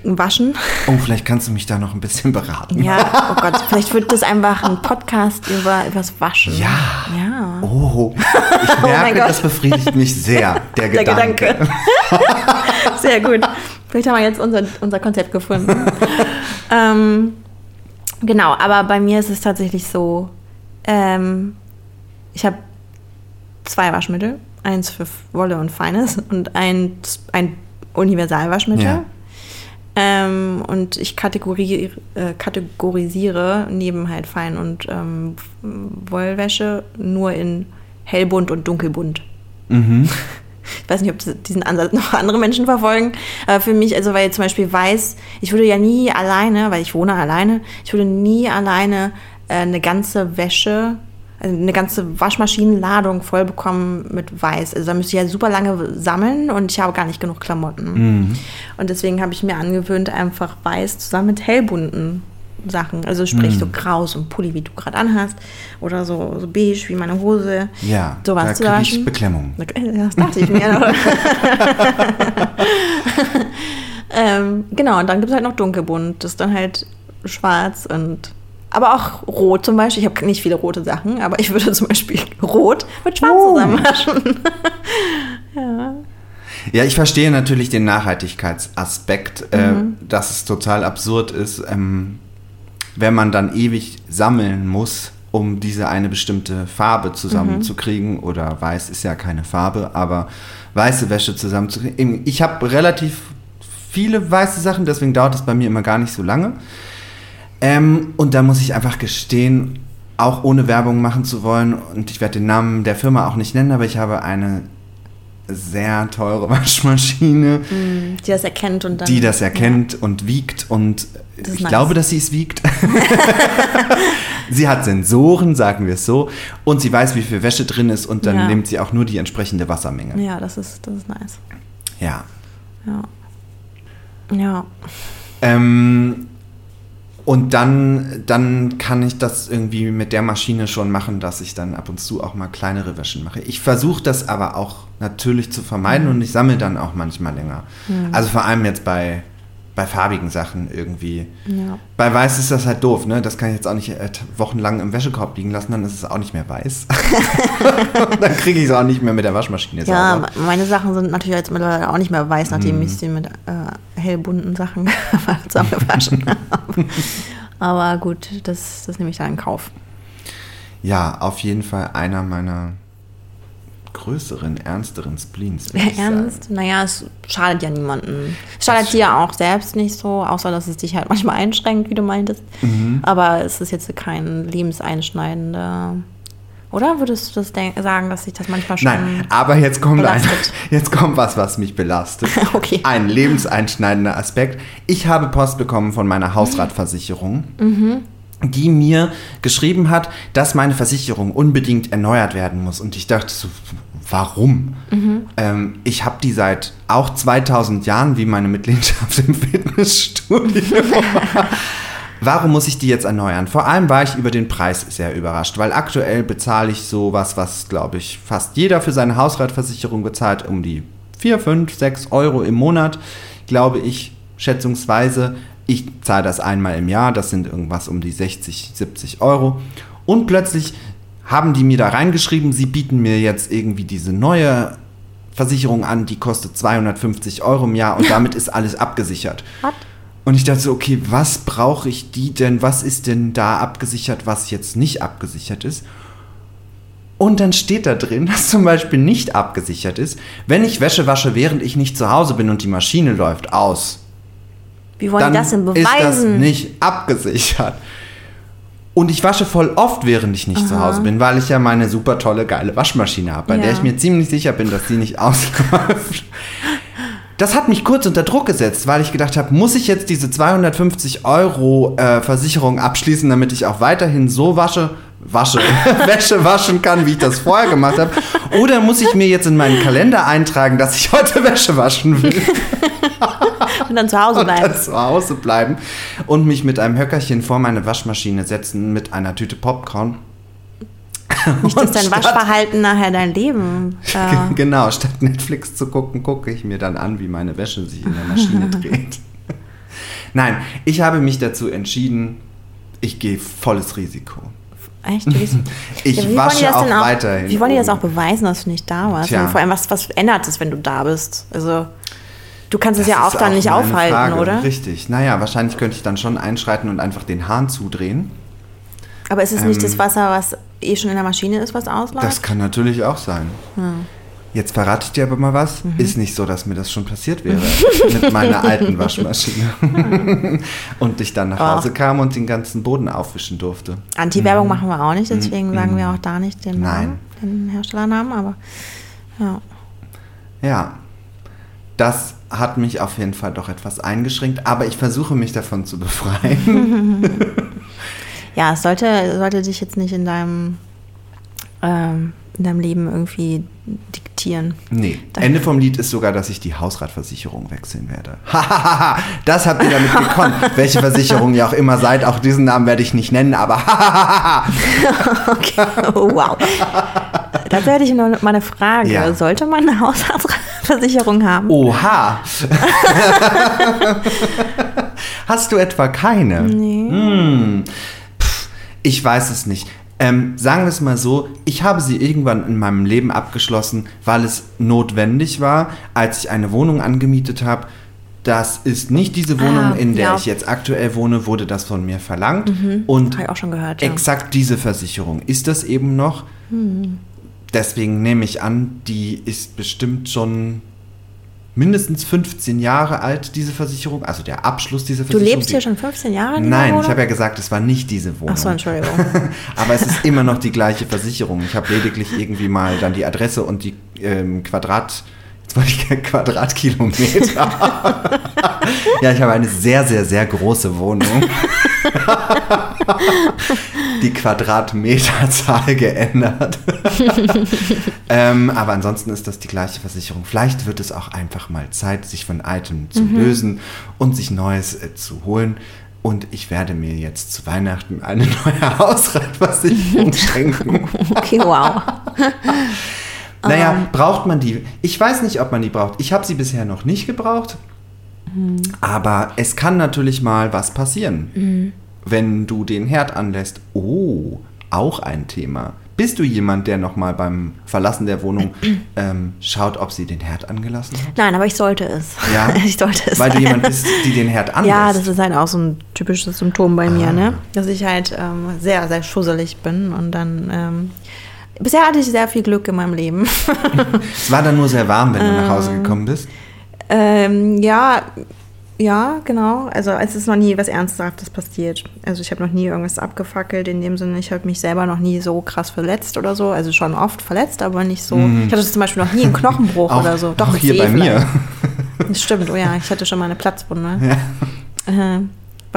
A: Waschen.
B: Oh, vielleicht kannst du mich da noch ein bisschen beraten.
A: Ja, oh Gott, vielleicht wird das einfach ein Podcast über übers Waschen.
B: Ja.
A: Ja.
B: Oh, ich [LAUGHS] merke,
A: Gott.
B: das befriedigt mich sehr, der,
A: Der
B: Gedanke.
A: Gedanke. [LAUGHS] Sehr gut. Vielleicht haben wir jetzt unser, unser Konzept gefunden. [LAUGHS] ähm, genau, aber bei mir ist es tatsächlich so, ähm, ich habe zwei Waschmittel. Eins für Wolle und Feines und ein, ein Universalwaschmittel.
B: Ja.
A: Ähm, und ich kategori äh, kategorisiere neben halt Fein- und ähm, Wollwäsche nur in hellbunt und dunkelbunt.
B: Mhm. [LAUGHS]
A: Ich weiß nicht, ob das- diesen Ansatz noch andere Menschen verfolgen. Aber für mich, also weil zum Beispiel weiß, ich würde ja nie alleine, weil ich wohne alleine, ich würde nie alleine eine ganze Wäsche, also eine ganze Waschmaschinenladung voll bekommen mit Weiß. Also da müsste ich ja super lange sammeln und ich habe gar nicht genug Klamotten.
B: Mhm.
A: Und deswegen habe ich mir angewöhnt, einfach Weiß zusammen mit hellbunten Sachen. Also sprich
B: Mhm.
A: so grau, so ein Pulli, wie du gerade anhast. Oder so, so beige, wie meine Hose.
B: Ja,
A: Sowas
B: da ich. Beklemmung.
A: Das dachte ich mir. [LAUGHS] [LAUGHS] ähm, genau, und dann gibt es halt noch dunkelbunt. Das ist dann halt schwarz und. Aber auch rot zum Beispiel. Ich habe nicht viele rote Sachen, aber ich würde zum Beispiel rot mit schwarz
C: Oh.
A: zusammenwaschen. [LAUGHS] ja.
B: Ja, ich verstehe natürlich den Nachhaltigkeitsaspekt,
A: Mhm.
B: äh, dass es total absurd ist, ähm, wenn man dann ewig sammeln muss, um diese eine bestimmte Farbe zusammenzukriegen.
A: Mhm.
B: Oder weiß ist ja keine Farbe, aber weiße Wäsche zusammenzukriegen. Ich habe relativ viele weiße Sachen, deswegen dauert es bei mir immer gar nicht so lange. Ähm, und da muss ich einfach gestehen, auch ohne Werbung machen zu wollen, und ich werde den Namen der Firma auch nicht nennen, aber ich habe eine sehr teure [LAUGHS] Waschmaschine,
A: Die das erkennt und dann.
B: die das erkennt und wiegt und ich
A: nice.
B: glaube, dass sie es wiegt. [LAUGHS] sie hat Sensoren, sagen wir es so, und sie weiß, wie viel Wäsche drin ist und dann
A: Ja.
B: nimmt sie auch nur die entsprechende Wassermenge.
A: Ja, das ist, das ist nice.
B: Ja.
A: Ja. Ja.
B: Ähm, und dann, dann kann ich das irgendwie mit der Maschine schon machen, dass ich dann ab und zu auch mal kleinere Wäschen mache. Ich versuche das aber auch natürlich zu vermeiden und ich sammle dann auch manchmal länger. Also vor allem jetzt bei, bei farbigen Sachen irgendwie.
A: Ja.
B: Bei weiß ist das halt doof, ne? Das kann ich jetzt auch nicht äh, wochenlang im Wäschekorb liegen lassen, dann ist es auch nicht mehr weiß. [LAUGHS] dann kriege ich es auch nicht mehr mit der Waschmaschine
A: Ja,
B: sauber.
A: meine Sachen sind natürlich jetzt mittlerweile auch nicht mehr weiß, nachdem
B: Mhm.
A: ich sie mit äh, hellbunten Sachen [LAUGHS] zusammengewaschen habe. [LAUGHS] Aber gut, das, das nehme ich dann in Kauf.
B: Ja, auf jeden Fall einer meiner größeren, ernsteren Spleens. ich sagen.
A: Ernst? Naja, es schadet ja niemandem. Es schadet dir auch selbst nicht so, außer dass es dich halt [LAUGHS] manchmal einschränkt, wie du meintest.
B: Mhm.
A: Aber es ist jetzt kein lebenseinschneidender. Oder würdest du das sagen, dass sich das manchmal schon.
B: Nein, aber jetzt kommt, ein, [LAUGHS] jetzt kommt was, was mich belastet. [LAUGHS]
A: Okay.
B: Ein lebenseinschneidender Aspekt. Ich habe Post bekommen von meiner Hausratversicherung,
A: Mhm.
B: Die mir geschrieben hat, dass meine Versicherung unbedingt erneuert werden muss. Und ich dachte so, warum?
A: Mhm.
B: Ähm, ich habe die seit auch 2000 Jahren, wie meine Mitgliedschaft im Fitnessstudio. [LAUGHS] Warum muss ich die jetzt erneuern? Vor allem war ich über den Preis sehr überrascht, weil aktuell bezahle ich sowas, was, glaube ich, fast jeder für seine Hausratversicherung bezahlt, um die 4, 5, 6 Euro im Monat, glaube ich, schätzungsweise. Ich zahle das einmal im Jahr, das sind irgendwas um die 60, 70 Euro. Und plötzlich haben die mir da reingeschrieben, sie bieten mir jetzt irgendwie diese neue Versicherung an, die kostet 250 Euro im Jahr und [LAUGHS] damit ist alles abgesichert.
A: What?
B: Und ich dachte so, okay, was brauche ich die denn? Was ist denn da abgesichert, was jetzt nicht abgesichert ist? Und dann steht da drin, [LAUGHS] dass zum Beispiel nicht abgesichert ist, wenn ich Wäsche wasche, während ich nicht zu Hause bin und die Maschine läuft aus.
A: Wie wollen
B: Dann
A: die das denn
B: ist das
A: beweisen?
B: nicht abgesichert. Und ich wasche voll oft, während ich nicht zu Hause bin, weil ich ja meine super tolle, geile Waschmaschine habe, bei
A: Ja.
B: der ich mir ziemlich sicher bin, dass die nicht [LAUGHS] ausläuft. Das hat mich kurz unter Druck gesetzt, weil ich gedacht habe, muss ich jetzt diese 250 Euro äh, Versicherung abschließen, damit ich auch weiterhin so wasche, wasche, [LAUGHS] Wäsche waschen kann, wie ich das vorher gemacht habe? Oder muss ich mir jetzt in meinen Kalender eintragen, dass ich heute Wäsche waschen will? [LAUGHS]
A: Und dann zu Hause
B: und
A: bleiben.
B: dann zu Hause bleiben und mich mit einem Höckerchen vor meine Waschmaschine setzen mit einer Tüte Popcorn.
A: Nicht, dass dein
B: Und statt-
A: Waschverhalten nachher dein Leben. [LAUGHS] Äh,
B: Genau, statt Netflix zu gucken, gucke ich mir dann an, wie meine Wäsche sich in der Maschine [LAUGHS] dreht. Nein, ich habe mich dazu entschieden, ich gehe volles Risiko.
A: echt? [LAUGHS]
B: Ich
A: die
B: wasche auch
A: denn
B: weiterhin.
A: Wie wollen die das
B: um.
A: auch beweisen, dass du nicht da warst? Und vor allem, was, was ändert es, wenn du da bist? Also, du kannst es
B: Das
A: ja auch dann nicht
B: meine
A: aufhalten,
B: Frage.
A: oder?
B: Richtig. Naja, wahrscheinlich könnte ich dann schon einschreiten und einfach den Hahn zudrehen.
A: Aber ist es nicht
B: Ähm,
A: das Wasser, was eh schon in der Maschine ist, was ausläuft?
B: Das kann natürlich auch sein. Jetzt verrate ich dir aber mal was.
A: Mhm.
B: Ist nicht so, dass mir das schon passiert wäre [LAUGHS] mit meiner alten Waschmaschine. [LAUGHS] und ich dann nach
A: Oh.
B: Hause kam und den ganzen Boden aufwischen durfte.
A: Anti-Werbung machen wir auch nicht, deswegen sagen wir auch da nicht den
B: Mhm.
A: Namen, den Herstellernamen, aber ja.
B: Ja, das hat mich auf jeden Fall doch etwas eingeschränkt, aber ich versuche mich davon zu befreien. [LAUGHS]
A: Ja, es sollte, sollte dich jetzt nicht in deinem, ähm, in deinem Leben irgendwie diktieren.
B: Nee,
A: Danke.
B: Ende vom Lied ist sogar, dass ich die Hausratversicherung wechseln werde. Hahaha, [LAUGHS] das habt ihr damit gekonnt. [LAUGHS] Welche Versicherung ihr auch immer seid, auch diesen Namen werde ich nicht nennen, aber
A: Okay, oh, wow. Dazu hätte ich noch mal eine Frage.
B: Ja.
A: Sollte man eine Haushaltsversicherung Versicherung haben.
B: Oha! [LAUGHS] Hast du etwa keine?
A: Nee.
B: Hm. Pff, ich weiß es nicht. Ähm, sagen wir es mal so, ich habe sie irgendwann in meinem Leben abgeschlossen, weil es notwendig war, als ich eine Wohnung angemietet habe. Das ist nicht diese Wohnung,
A: Ah,
B: in der
A: ja.
B: ich jetzt aktuell wohne, wurde das von mir verlangt. Und
A: Habe ich auch schon gehört, ja.
B: exakt diese Versicherung ist das eben noch.
A: Hm.
B: Deswegen nehme ich an, die ist bestimmt schon mindestens 15 Jahre alt, diese Versicherung. Also der Abschluss dieser
A: Du
B: Versicherung.
A: lebst hier schon 15 Jahre
B: Nein, ich
A: Wohnung?
B: habe ja gesagt, es war nicht diese Wohnung.
A: Ach so, Entschuldigung. [LAUGHS]
B: Aber es ist immer noch die gleiche Versicherung. Ich habe lediglich irgendwie mal dann die Adresse und die ähm, Quadrat. Jetzt wollte ich Quadratkilometer. [LAUGHS] ja, ich habe eine sehr, sehr, sehr große Wohnung. die Quadratmeterzahl geändert. [LAUGHS] ähm, aber ansonsten ist das die gleiche Versicherung. Vielleicht wird es auch einfach mal Zeit, sich von Item zu lösen und sich Neues äh, zu holen. Und ich werde mir jetzt zu Weihnachten eine neue [LAUGHS] Hausratversicherung schenken.
A: Okay, wow.
B: Naja, braucht man die? Ich weiß nicht, ob man die braucht. Ich habe sie bisher noch nicht gebraucht. Aber es kann natürlich mal was passieren, wenn du den Herd anlässt. Oh, auch ein Thema. Bist du jemand, der nochmal beim Verlassen der Wohnung [CLEARS THROAT] ähm, schaut, ob sie den Herd angelassen hat?
A: Nein, aber ich sollte es.
B: Ja, [LAUGHS]
A: ich sollte es.
B: Weil du jemand bist, die den Herd anlässt.
A: Ja, das ist halt auch so ein typisches Symptom bei
B: Ah.
A: mir, ne? Dass ich halt ähm, sehr, sehr schusselig bin und dann. Ähm, bisher hatte ich sehr viel Glück in meinem Leben. [LAUGHS]
B: es war dann nur sehr warm, wenn du nach Hause gekommen bist.
A: ähm, ja, ja, genau. Also es ist noch nie was Ernsthaftes passiert. Also ich habe noch nie irgendwas abgefackelt. In dem Sinne, ich habe mich selber noch nie so krass verletzt oder so. Also schon oft verletzt, aber nicht so. Ich hatte zum Beispiel noch nie einen Knochenbruch
B: Mhm. [LAUGHS] Auch,
A: oder so.
B: auch
A: ein
B: hier bei mir.
A: vielleicht. Das [LAUGHS] stimmt, oh ja, ich hatte schon mal eine Platzwunde. Äh,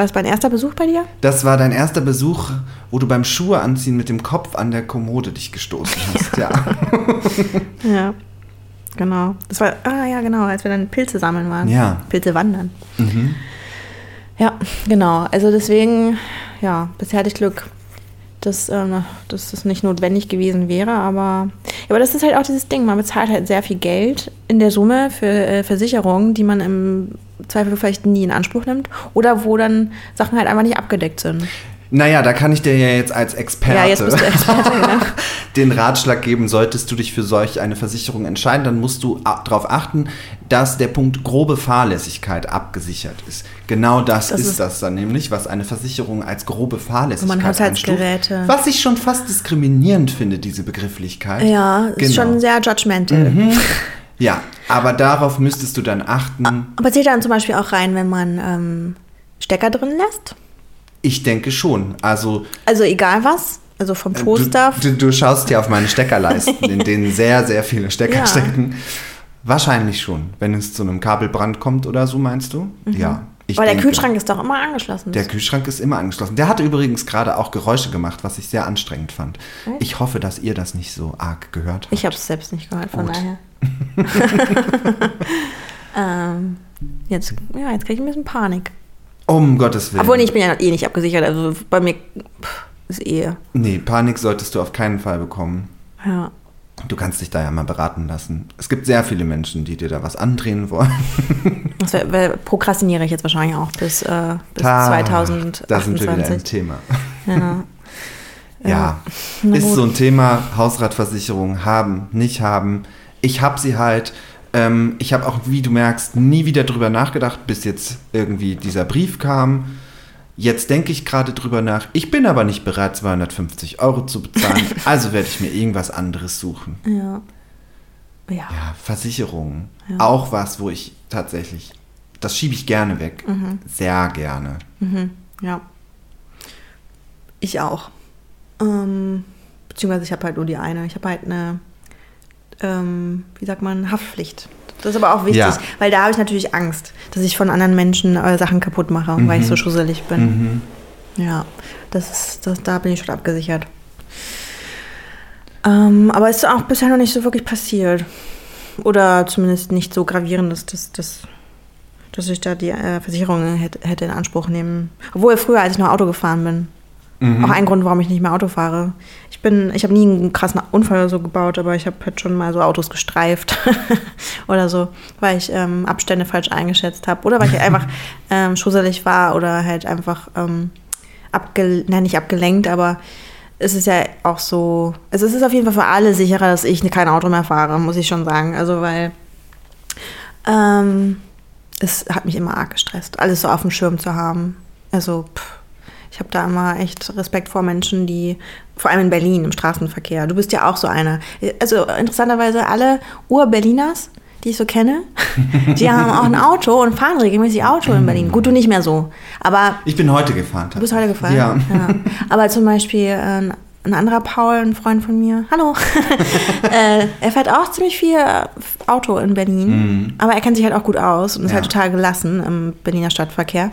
A: war es mein erster Besuch bei dir?
B: Das war dein erster Besuch, wo du beim Schuhe anziehen mit dem Kopf an der Kommode dich gestoßen hast. Ja. [LAUGHS]
A: Ja, genau. Das war, ah ja, genau, als wir dann Pilze sammeln waren.
B: Ja.
A: Pilze wandern.
B: Mhm.
A: Ja, genau. Also deswegen, ja, bisher hatte ich Glück, dass, ähm, dass das nicht notwendig gewesen wäre. Aber, aber das ist halt auch dieses Ding. Man bezahlt halt sehr viel Geld in der Summe für äh, Versicherungen, die man im Zweifel vielleicht nie in Anspruch nimmt. Oder wo dann Sachen halt einfach nicht abgedeckt sind.
B: Naja, da kann ich dir ja jetzt als Experte,
A: Ja, jetzt Experte, genau. [LAUGHS]
B: den Ratschlag geben, solltest du dich für solch eine Versicherung entscheiden, dann musst du darauf achten, dass der Punkt grobe Fahrlässigkeit abgesichert ist. Genau das,
A: Das
B: ist,
A: ist-
B: das dann nämlich, was eine Versicherung als grobe Fahrlässigkeit
A: man Haushaltsgeräte-
B: einstuft. Was ich schon fast diskriminierend finde, diese Begrifflichkeit.
A: Ja, ist
B: Genau.
A: schon sehr judgmental. [LAUGHS]
B: Ja, aber darauf müsstest du dann achten.
A: Aber zählt dann zum Beispiel auch rein, wenn man ähm, Stecker drin lässt?
B: Ich denke schon. Also
A: Also egal was. Also vom
B: Äh,
A: Toaster.
B: Du, du, du schaust dir auf meine Steckerleisten, [LAUGHS] in denen sehr, sehr viele Stecker
A: Ja.
B: stecken. Wahrscheinlich schon. Wenn es zu einem Kabelbrand kommt oder so, meinst du? Ja. Ich
A: Aber der
B: denke.
A: Kühlschrank ist doch immer angeschlossen.
B: Der Kühlschrank ist immer angeschlossen. Der hatte übrigens gerade auch Geräusche gemacht, was ich sehr anstrengend fand. Ich hoffe, dass ihr das nicht so arg gehört habt.
A: ich habe es selbst nicht gehört, von
B: Gut.
A: daher. [LAUGHS] ähm, jetzt ja, jetzt kriege ich ein bisschen Panik.
B: um Gottes Willen.
A: Obwohl, nee, ich bin ja eh nicht abgesichert. Also bei mir pff, ist eh.
B: Nee, Panik solltest du auf keinen Fall bekommen.
A: Ja.
B: Du kannst dich da ja mal beraten lassen. Es gibt sehr viele Menschen, die dir da was andrehen wollen. [LAUGHS]
A: Das wär, prokrastiniere ich jetzt wahrscheinlich auch bis, äh, bis
B: Ta,
A: 2028.
B: Da sind wir wieder im Thema. [LAUGHS]
A: Ja.
B: Ja,
A: Na
B: ist so ein Thema, Hausratversicherung haben, nicht haben. Ich habe sie halt. Ähm, ich habe auch, wie du merkst, nie wieder drüber nachgedacht, bis jetzt irgendwie dieser Brief kam. Jetzt denke ich gerade drüber nach. Ich bin aber nicht bereit, 250 Euro zu bezahlen. [LAUGHS] also werde ich mir irgendwas anderes suchen.
A: Ja. Ja.
B: Ja, Versicherungen.
A: Ja.
B: Auch was, wo ich tatsächlich, das schiebe ich gerne weg.
A: Mhm.
B: Sehr gerne.
A: Ja. Ich auch. Ähm, beziehungsweise ich habe halt nur die eine. Ich habe halt eine, ähm, wie sagt man, Haftpflicht. Das ist aber auch wichtig,
B: Ja.
A: weil da habe ich natürlich Angst, dass ich von anderen Menschen äh, Sachen kaputt mache, weil ich so schusselig bin.
B: Mhm.
A: Ja, das ist, das, da bin ich schon abgesichert. Ähm, aber es ist auch bisher noch nicht so wirklich passiert. Oder zumindest nicht so gravierend, dass, dass, dass, dass ich da die äh, Versicherung hätte, hätte in Anspruch nehmen. Obwohl früher, als ich noch Auto gefahren bin, Auch ein Grund, warum ich nicht mehr Auto fahre. Ich bin, ich habe nie einen krassen Unfall oder so gebaut, aber ich habe halt schon mal so Autos gestreift [LAUGHS] oder so, weil ich ähm, Abstände falsch eingeschätzt habe oder weil ich einfach [LAUGHS] ähm, schusselig war oder halt einfach ähm, abge, nein, nicht abgelenkt, aber es ist ja auch so, also es ist auf jeden Fall für alle sicherer, dass ich kein Auto mehr fahre, muss ich schon sagen. Also weil ähm, es hat mich immer arg gestresst, alles so auf dem Schirm zu haben. Also pff, ich habe da immer echt Respekt vor Menschen, die, vor allem in Berlin im Straßenverkehr. Du bist ja auch so einer. Also interessanterweise alle Ur-Berliners, die ich so kenne, [LAUGHS] die haben auch ein Auto und fahren regelmäßig Auto in Berlin. Gut, du nicht mehr so. Aber
B: Ich bin heute gefahren.
A: du bist heute gefahren.
B: Ja.
A: Aber zum Beispiel äh, ein anderer Paul, ein Freund von mir, hallo, [LAUGHS] äh, er fährt auch ziemlich viel Auto in Berlin. Aber er kennt sich halt auch gut aus und ist.
B: Ja.
A: halt total gelassen im Berliner Stadtverkehr.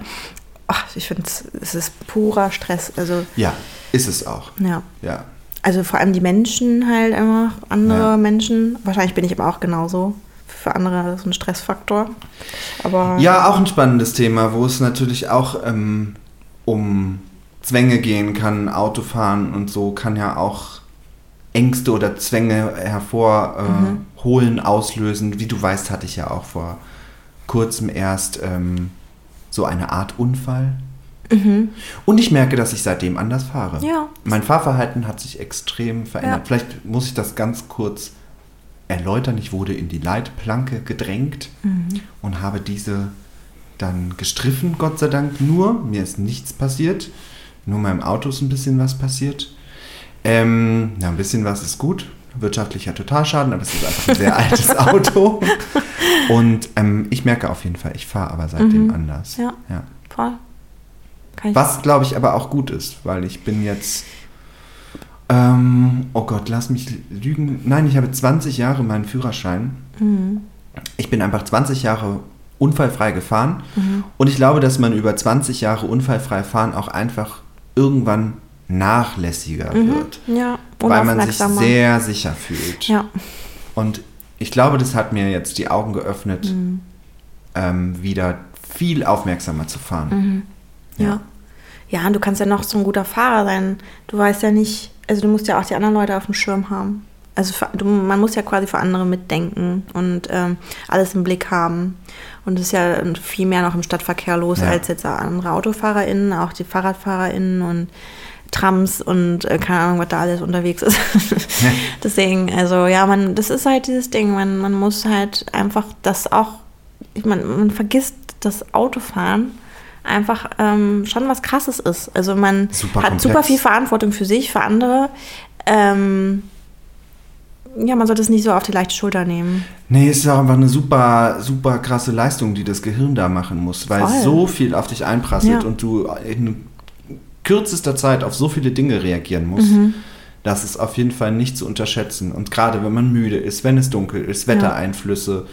A: Ach, ich finde, es ist purer Stress. Also,
B: Ja, ist es auch.
A: ja.
B: Ja.
A: Also vor allem die Menschen halt einfach, andere
B: Ja.
A: Menschen. Wahrscheinlich bin ich aber auch genauso. Für andere so ein Stressfaktor. Aber
B: Ja, auch ein spannendes Thema, wo es natürlich auch ähm, um Zwänge gehen kann. Autofahren und so kann ja auch Ängste oder Zwänge hervorholen, auslösen. Wie du weißt, hatte ich ja auch vor kurzem erst ähm, so eine Art Unfall. Und ich merke, dass ich seitdem anders fahre.
A: Ja.
B: Mein Fahrverhalten hat sich extrem verändert.
A: Ja.
B: Vielleicht muss ich das ganz kurz erläutern. Ich wurde in die Leitplanke gedrängt und habe diese dann gestriffen, Gott sei Dank nur. Mir ist nichts passiert. Nur meinem Auto ist ein bisschen was passiert. Ähm, ja, ein bisschen was ist gut. Wirtschaftlicher Totalschaden, aber es ist einfach ein sehr altes [LAUGHS] Auto. Und ähm, ich merke auf jeden Fall, ich fahre aber seitdem anders.
A: Ja.
B: ja.
A: voll.
B: Was, glaube ich, aber auch gut ist, weil ich bin jetzt. Ähm, oh Gott, lass mich lügen. Nein, ich habe 20 Jahre meinen Führerschein.
A: Mhm.
B: Ich bin einfach 20 Jahre unfallfrei gefahren.
A: Mhm.
B: Und ich glaube, dass man über 20 Jahre unfallfrei fahren auch einfach irgendwann nachlässiger wird.
A: Ja,
B: Weil man sich sehr sicher fühlt.
A: Ja,
B: Und ich glaube, das hat mir jetzt die Augen geöffnet,
A: Mhm.
B: ähm, wieder viel aufmerksamer zu fahren.
A: ja. Ja, und du kannst ja noch so ein guter Fahrer sein. Du weißt ja nicht, also du musst ja auch die anderen Leute auf dem Schirm haben. Also für, du, man muss ja quasi für andere mitdenken und ähm, alles im Blick haben. Und es ist ja viel mehr noch im Stadtverkehr los
B: Ja.
A: als jetzt andere AutofahrerInnen, auch die FahrradfahrerInnen und Trams und äh, keine Ahnung, was da alles unterwegs ist. [LAUGHS] [LAUGHS] Deswegen, also ja, man, das ist halt dieses Ding, man, man muss halt einfach das auch, ich meine, man vergisst das Autofahren einfach ähm, schon was krasses ist. Also man
B: Super
A: hat
B: komplex.
A: super viel Verantwortung für sich, für andere. Ähm, ja, man sollte es nicht so auf die leichte Schulter nehmen.
B: Nee, es ist auch einfach eine super, super krasse Leistung, die das Gehirn da machen muss, weil
A: Voll.
B: so viel auf dich einprasselt
A: Ja.
B: und du in kürzester Zeit auf so viele Dinge reagieren musst.
A: Mhm.
B: Das ist auf jeden Fall nicht zu unterschätzen. Und gerade wenn man müde ist, wenn es dunkel ist, Wettereinflüsse,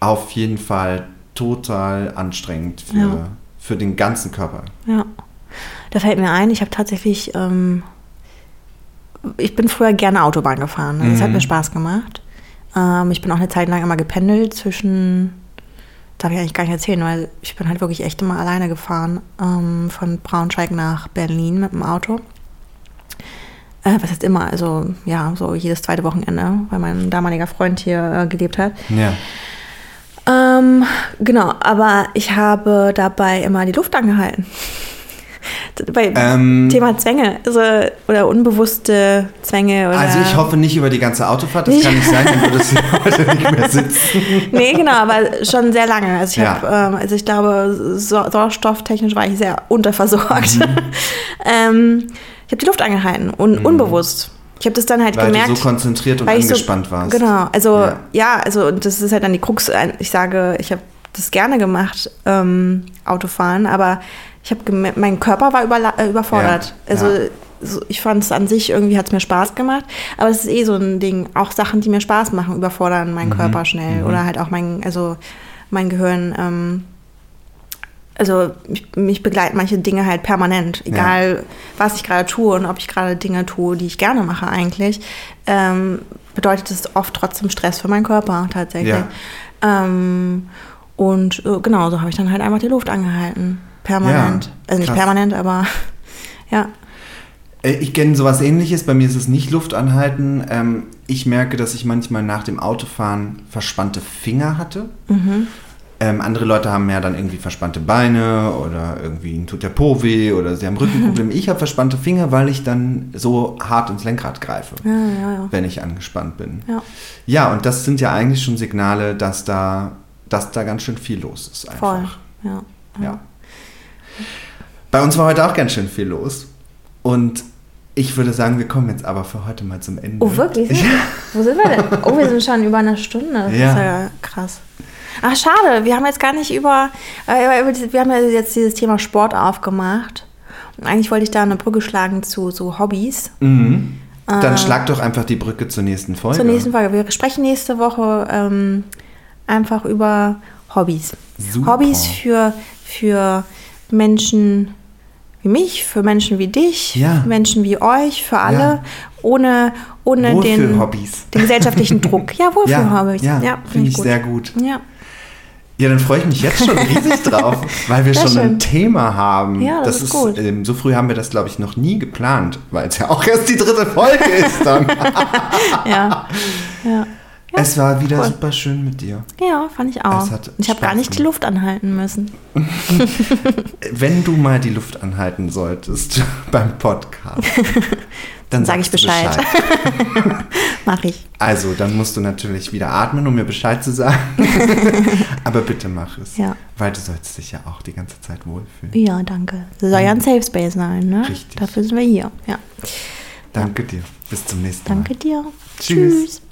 B: auf jeden Fall total anstrengend für,
A: Ja.
B: für den ganzen Körper.
A: Ja. Da fällt mir ein, ich habe tatsächlich, ähm, ich bin früher gerne Autobahn gefahren. Es hat
B: Mhm.
A: mir Spaß gemacht. Ähm, ich bin auch eine Zeit lang immer gependelt zwischen, darf ich eigentlich gar nicht erzählen, weil ich bin halt wirklich echt immer alleine gefahren. Ähm, von Braunschweig nach Berlin mit dem Auto. Äh, was heißt immer? Also ja, so jedes zweite Wochenende, weil mein damaliger Freund hier äh, gelebt hat.
B: Ja.
A: Ähm, genau, aber ich habe dabei immer die Luft angehalten. Bei
B: Ähm,
A: Thema Zwänge also, oder unbewusste Zwänge. Oder
B: Also ich hoffe nicht über die ganze Autofahrt, das kann nicht sein, dann würdest du [LAUGHS] heute nicht mehr sitzen.
A: Nee, genau, aber schon sehr lange. Also ich
B: Ja.
A: habe, ähm, also ich glaube, sau sauerstofftechnisch war ich sehr unterversorgt.
B: Mhm. [LAUGHS]
A: ähm, ich habe die Luft angehalten, un unbewusst. Ich habe das dann halt
B: Weil
A: gemerkt.
B: du so konzentriert und
A: weil ich so-
B: angespannt warst.
A: Genau, also
B: Ja.
A: ja. also das ist halt dann die Krux. Ich sage, ich habe das gerne gemacht, ähm, Autofahren, aber ich habe mein Körper war überla- äh, überfordert.
B: Ja,
A: Also
B: ja.
A: so, ich fand es an sich irgendwie hat es mir Spaß gemacht, aber es ist eh so ein Ding. Auch Sachen, die mir Spaß machen, überfordern
B: Mhm.
A: meinen Körper schnell oder halt auch mein, also mein Gehirn. Ähm, also mich, mich begleiten manche Dinge halt permanent, egal was ich gerade tue und ob ich gerade Dinge tue, die ich gerne mache eigentlich, ähm, bedeutet es oft trotzdem Stress für meinen Körper tatsächlich.
B: Ja.
A: Ähm, und äh, genau, so habe ich dann halt einfach die Luft angehalten. Permanent.
B: Ja,
A: also nicht
B: krass.
A: permanent, aber [LAUGHS] ja.
B: Äh, Ich kenne sowas ähnliches. Bei mir ist es nicht Luft anhalten. Ähm, ich merke, dass ich manchmal nach dem Autofahren verspannte Finger hatte. Ähm, andere Leute haben ja dann irgendwie verspannte Beine oder irgendwie ihnen tut der Po weh oder sie haben Rückenprobleme. [LAUGHS] Ich habe verspannte Finger, weil ich dann so hart ins Lenkrad greife,
A: Ja, ja, ja.
B: wenn ich angespannt bin.
A: Ja.
B: Ja, und das sind ja eigentlich schon Signale, dass da, dass da ganz schön viel los ist. Einfach.
A: Voll. Ja.
B: Ja. Bei uns war heute auch ganz schön viel los. Und ich würde sagen, wir kommen jetzt aber für heute mal zum Ende.
A: Oh, wirklich? Wo sind wir denn? Oh, wir sind schon über eine Stunde. Das
B: Ja.
A: ist ja krass. Ach, schade. Wir haben jetzt gar nicht über, äh, über wir haben ja jetzt dieses Thema Sport aufgemacht. Und eigentlich wollte ich da eine Brücke schlagen zu so Hobbys.
B: Mhm. Dann schlag doch einfach die Brücke zur nächsten Folge.
A: Äh. Zur nächsten Folge. Wir sprechen nächste Woche ähm, einfach über Hobbys.
B: Super.
A: Hobbys für, für Menschen wie mich, für Menschen wie dich,
B: Ja.
A: für Menschen wie euch, für alle,
B: Ja.
A: ohne, ohne den, [LAUGHS] den gesellschaftlichen Druck. Ja, Wohlfühl-Hobbys.
B: ja,
A: Ja,
B: finde ich sehr gut.
A: Ja.
B: Ja, dann freue ich mich jetzt schon riesig [LAUGHS] drauf, weil wir
A: Sehr
B: schon ein
A: schön.
B: Thema haben.
A: Ja, das ist gut.
B: Ähm, so früh haben wir das, glaube ich, noch nie geplant, weil es ja auch erst die dritte Folge ist dann. [LAUGHS]
A: ja. ja.
B: Es war wieder
A: cool.
B: super schön mit dir.
A: Ja, fand ich auch. Ich habe gar nicht die. Luft anhalten müssen. [LAUGHS]
B: Wenn du mal die Luft anhalten solltest [LAUGHS] beim Podcast, [LAUGHS] dann
A: Sag ich
B: du
A: Bescheid. Mach ich.
B: Also, dann musst du natürlich wieder atmen, um mir Bescheid zu sagen. Aber bitte mach es.
A: Ja.
B: Weil du sollst dich ja auch die ganze Zeit wohlfühlen.
A: Ja, danke. Das soll ja ein Safe Space sein, ne?
B: Richtig.
A: Dafür sind wir hier. Ja.
B: Danke dir. Bis zum nächsten
A: Danke
B: Mal.
A: dir.
B: Tschüss.
A: Tschüss.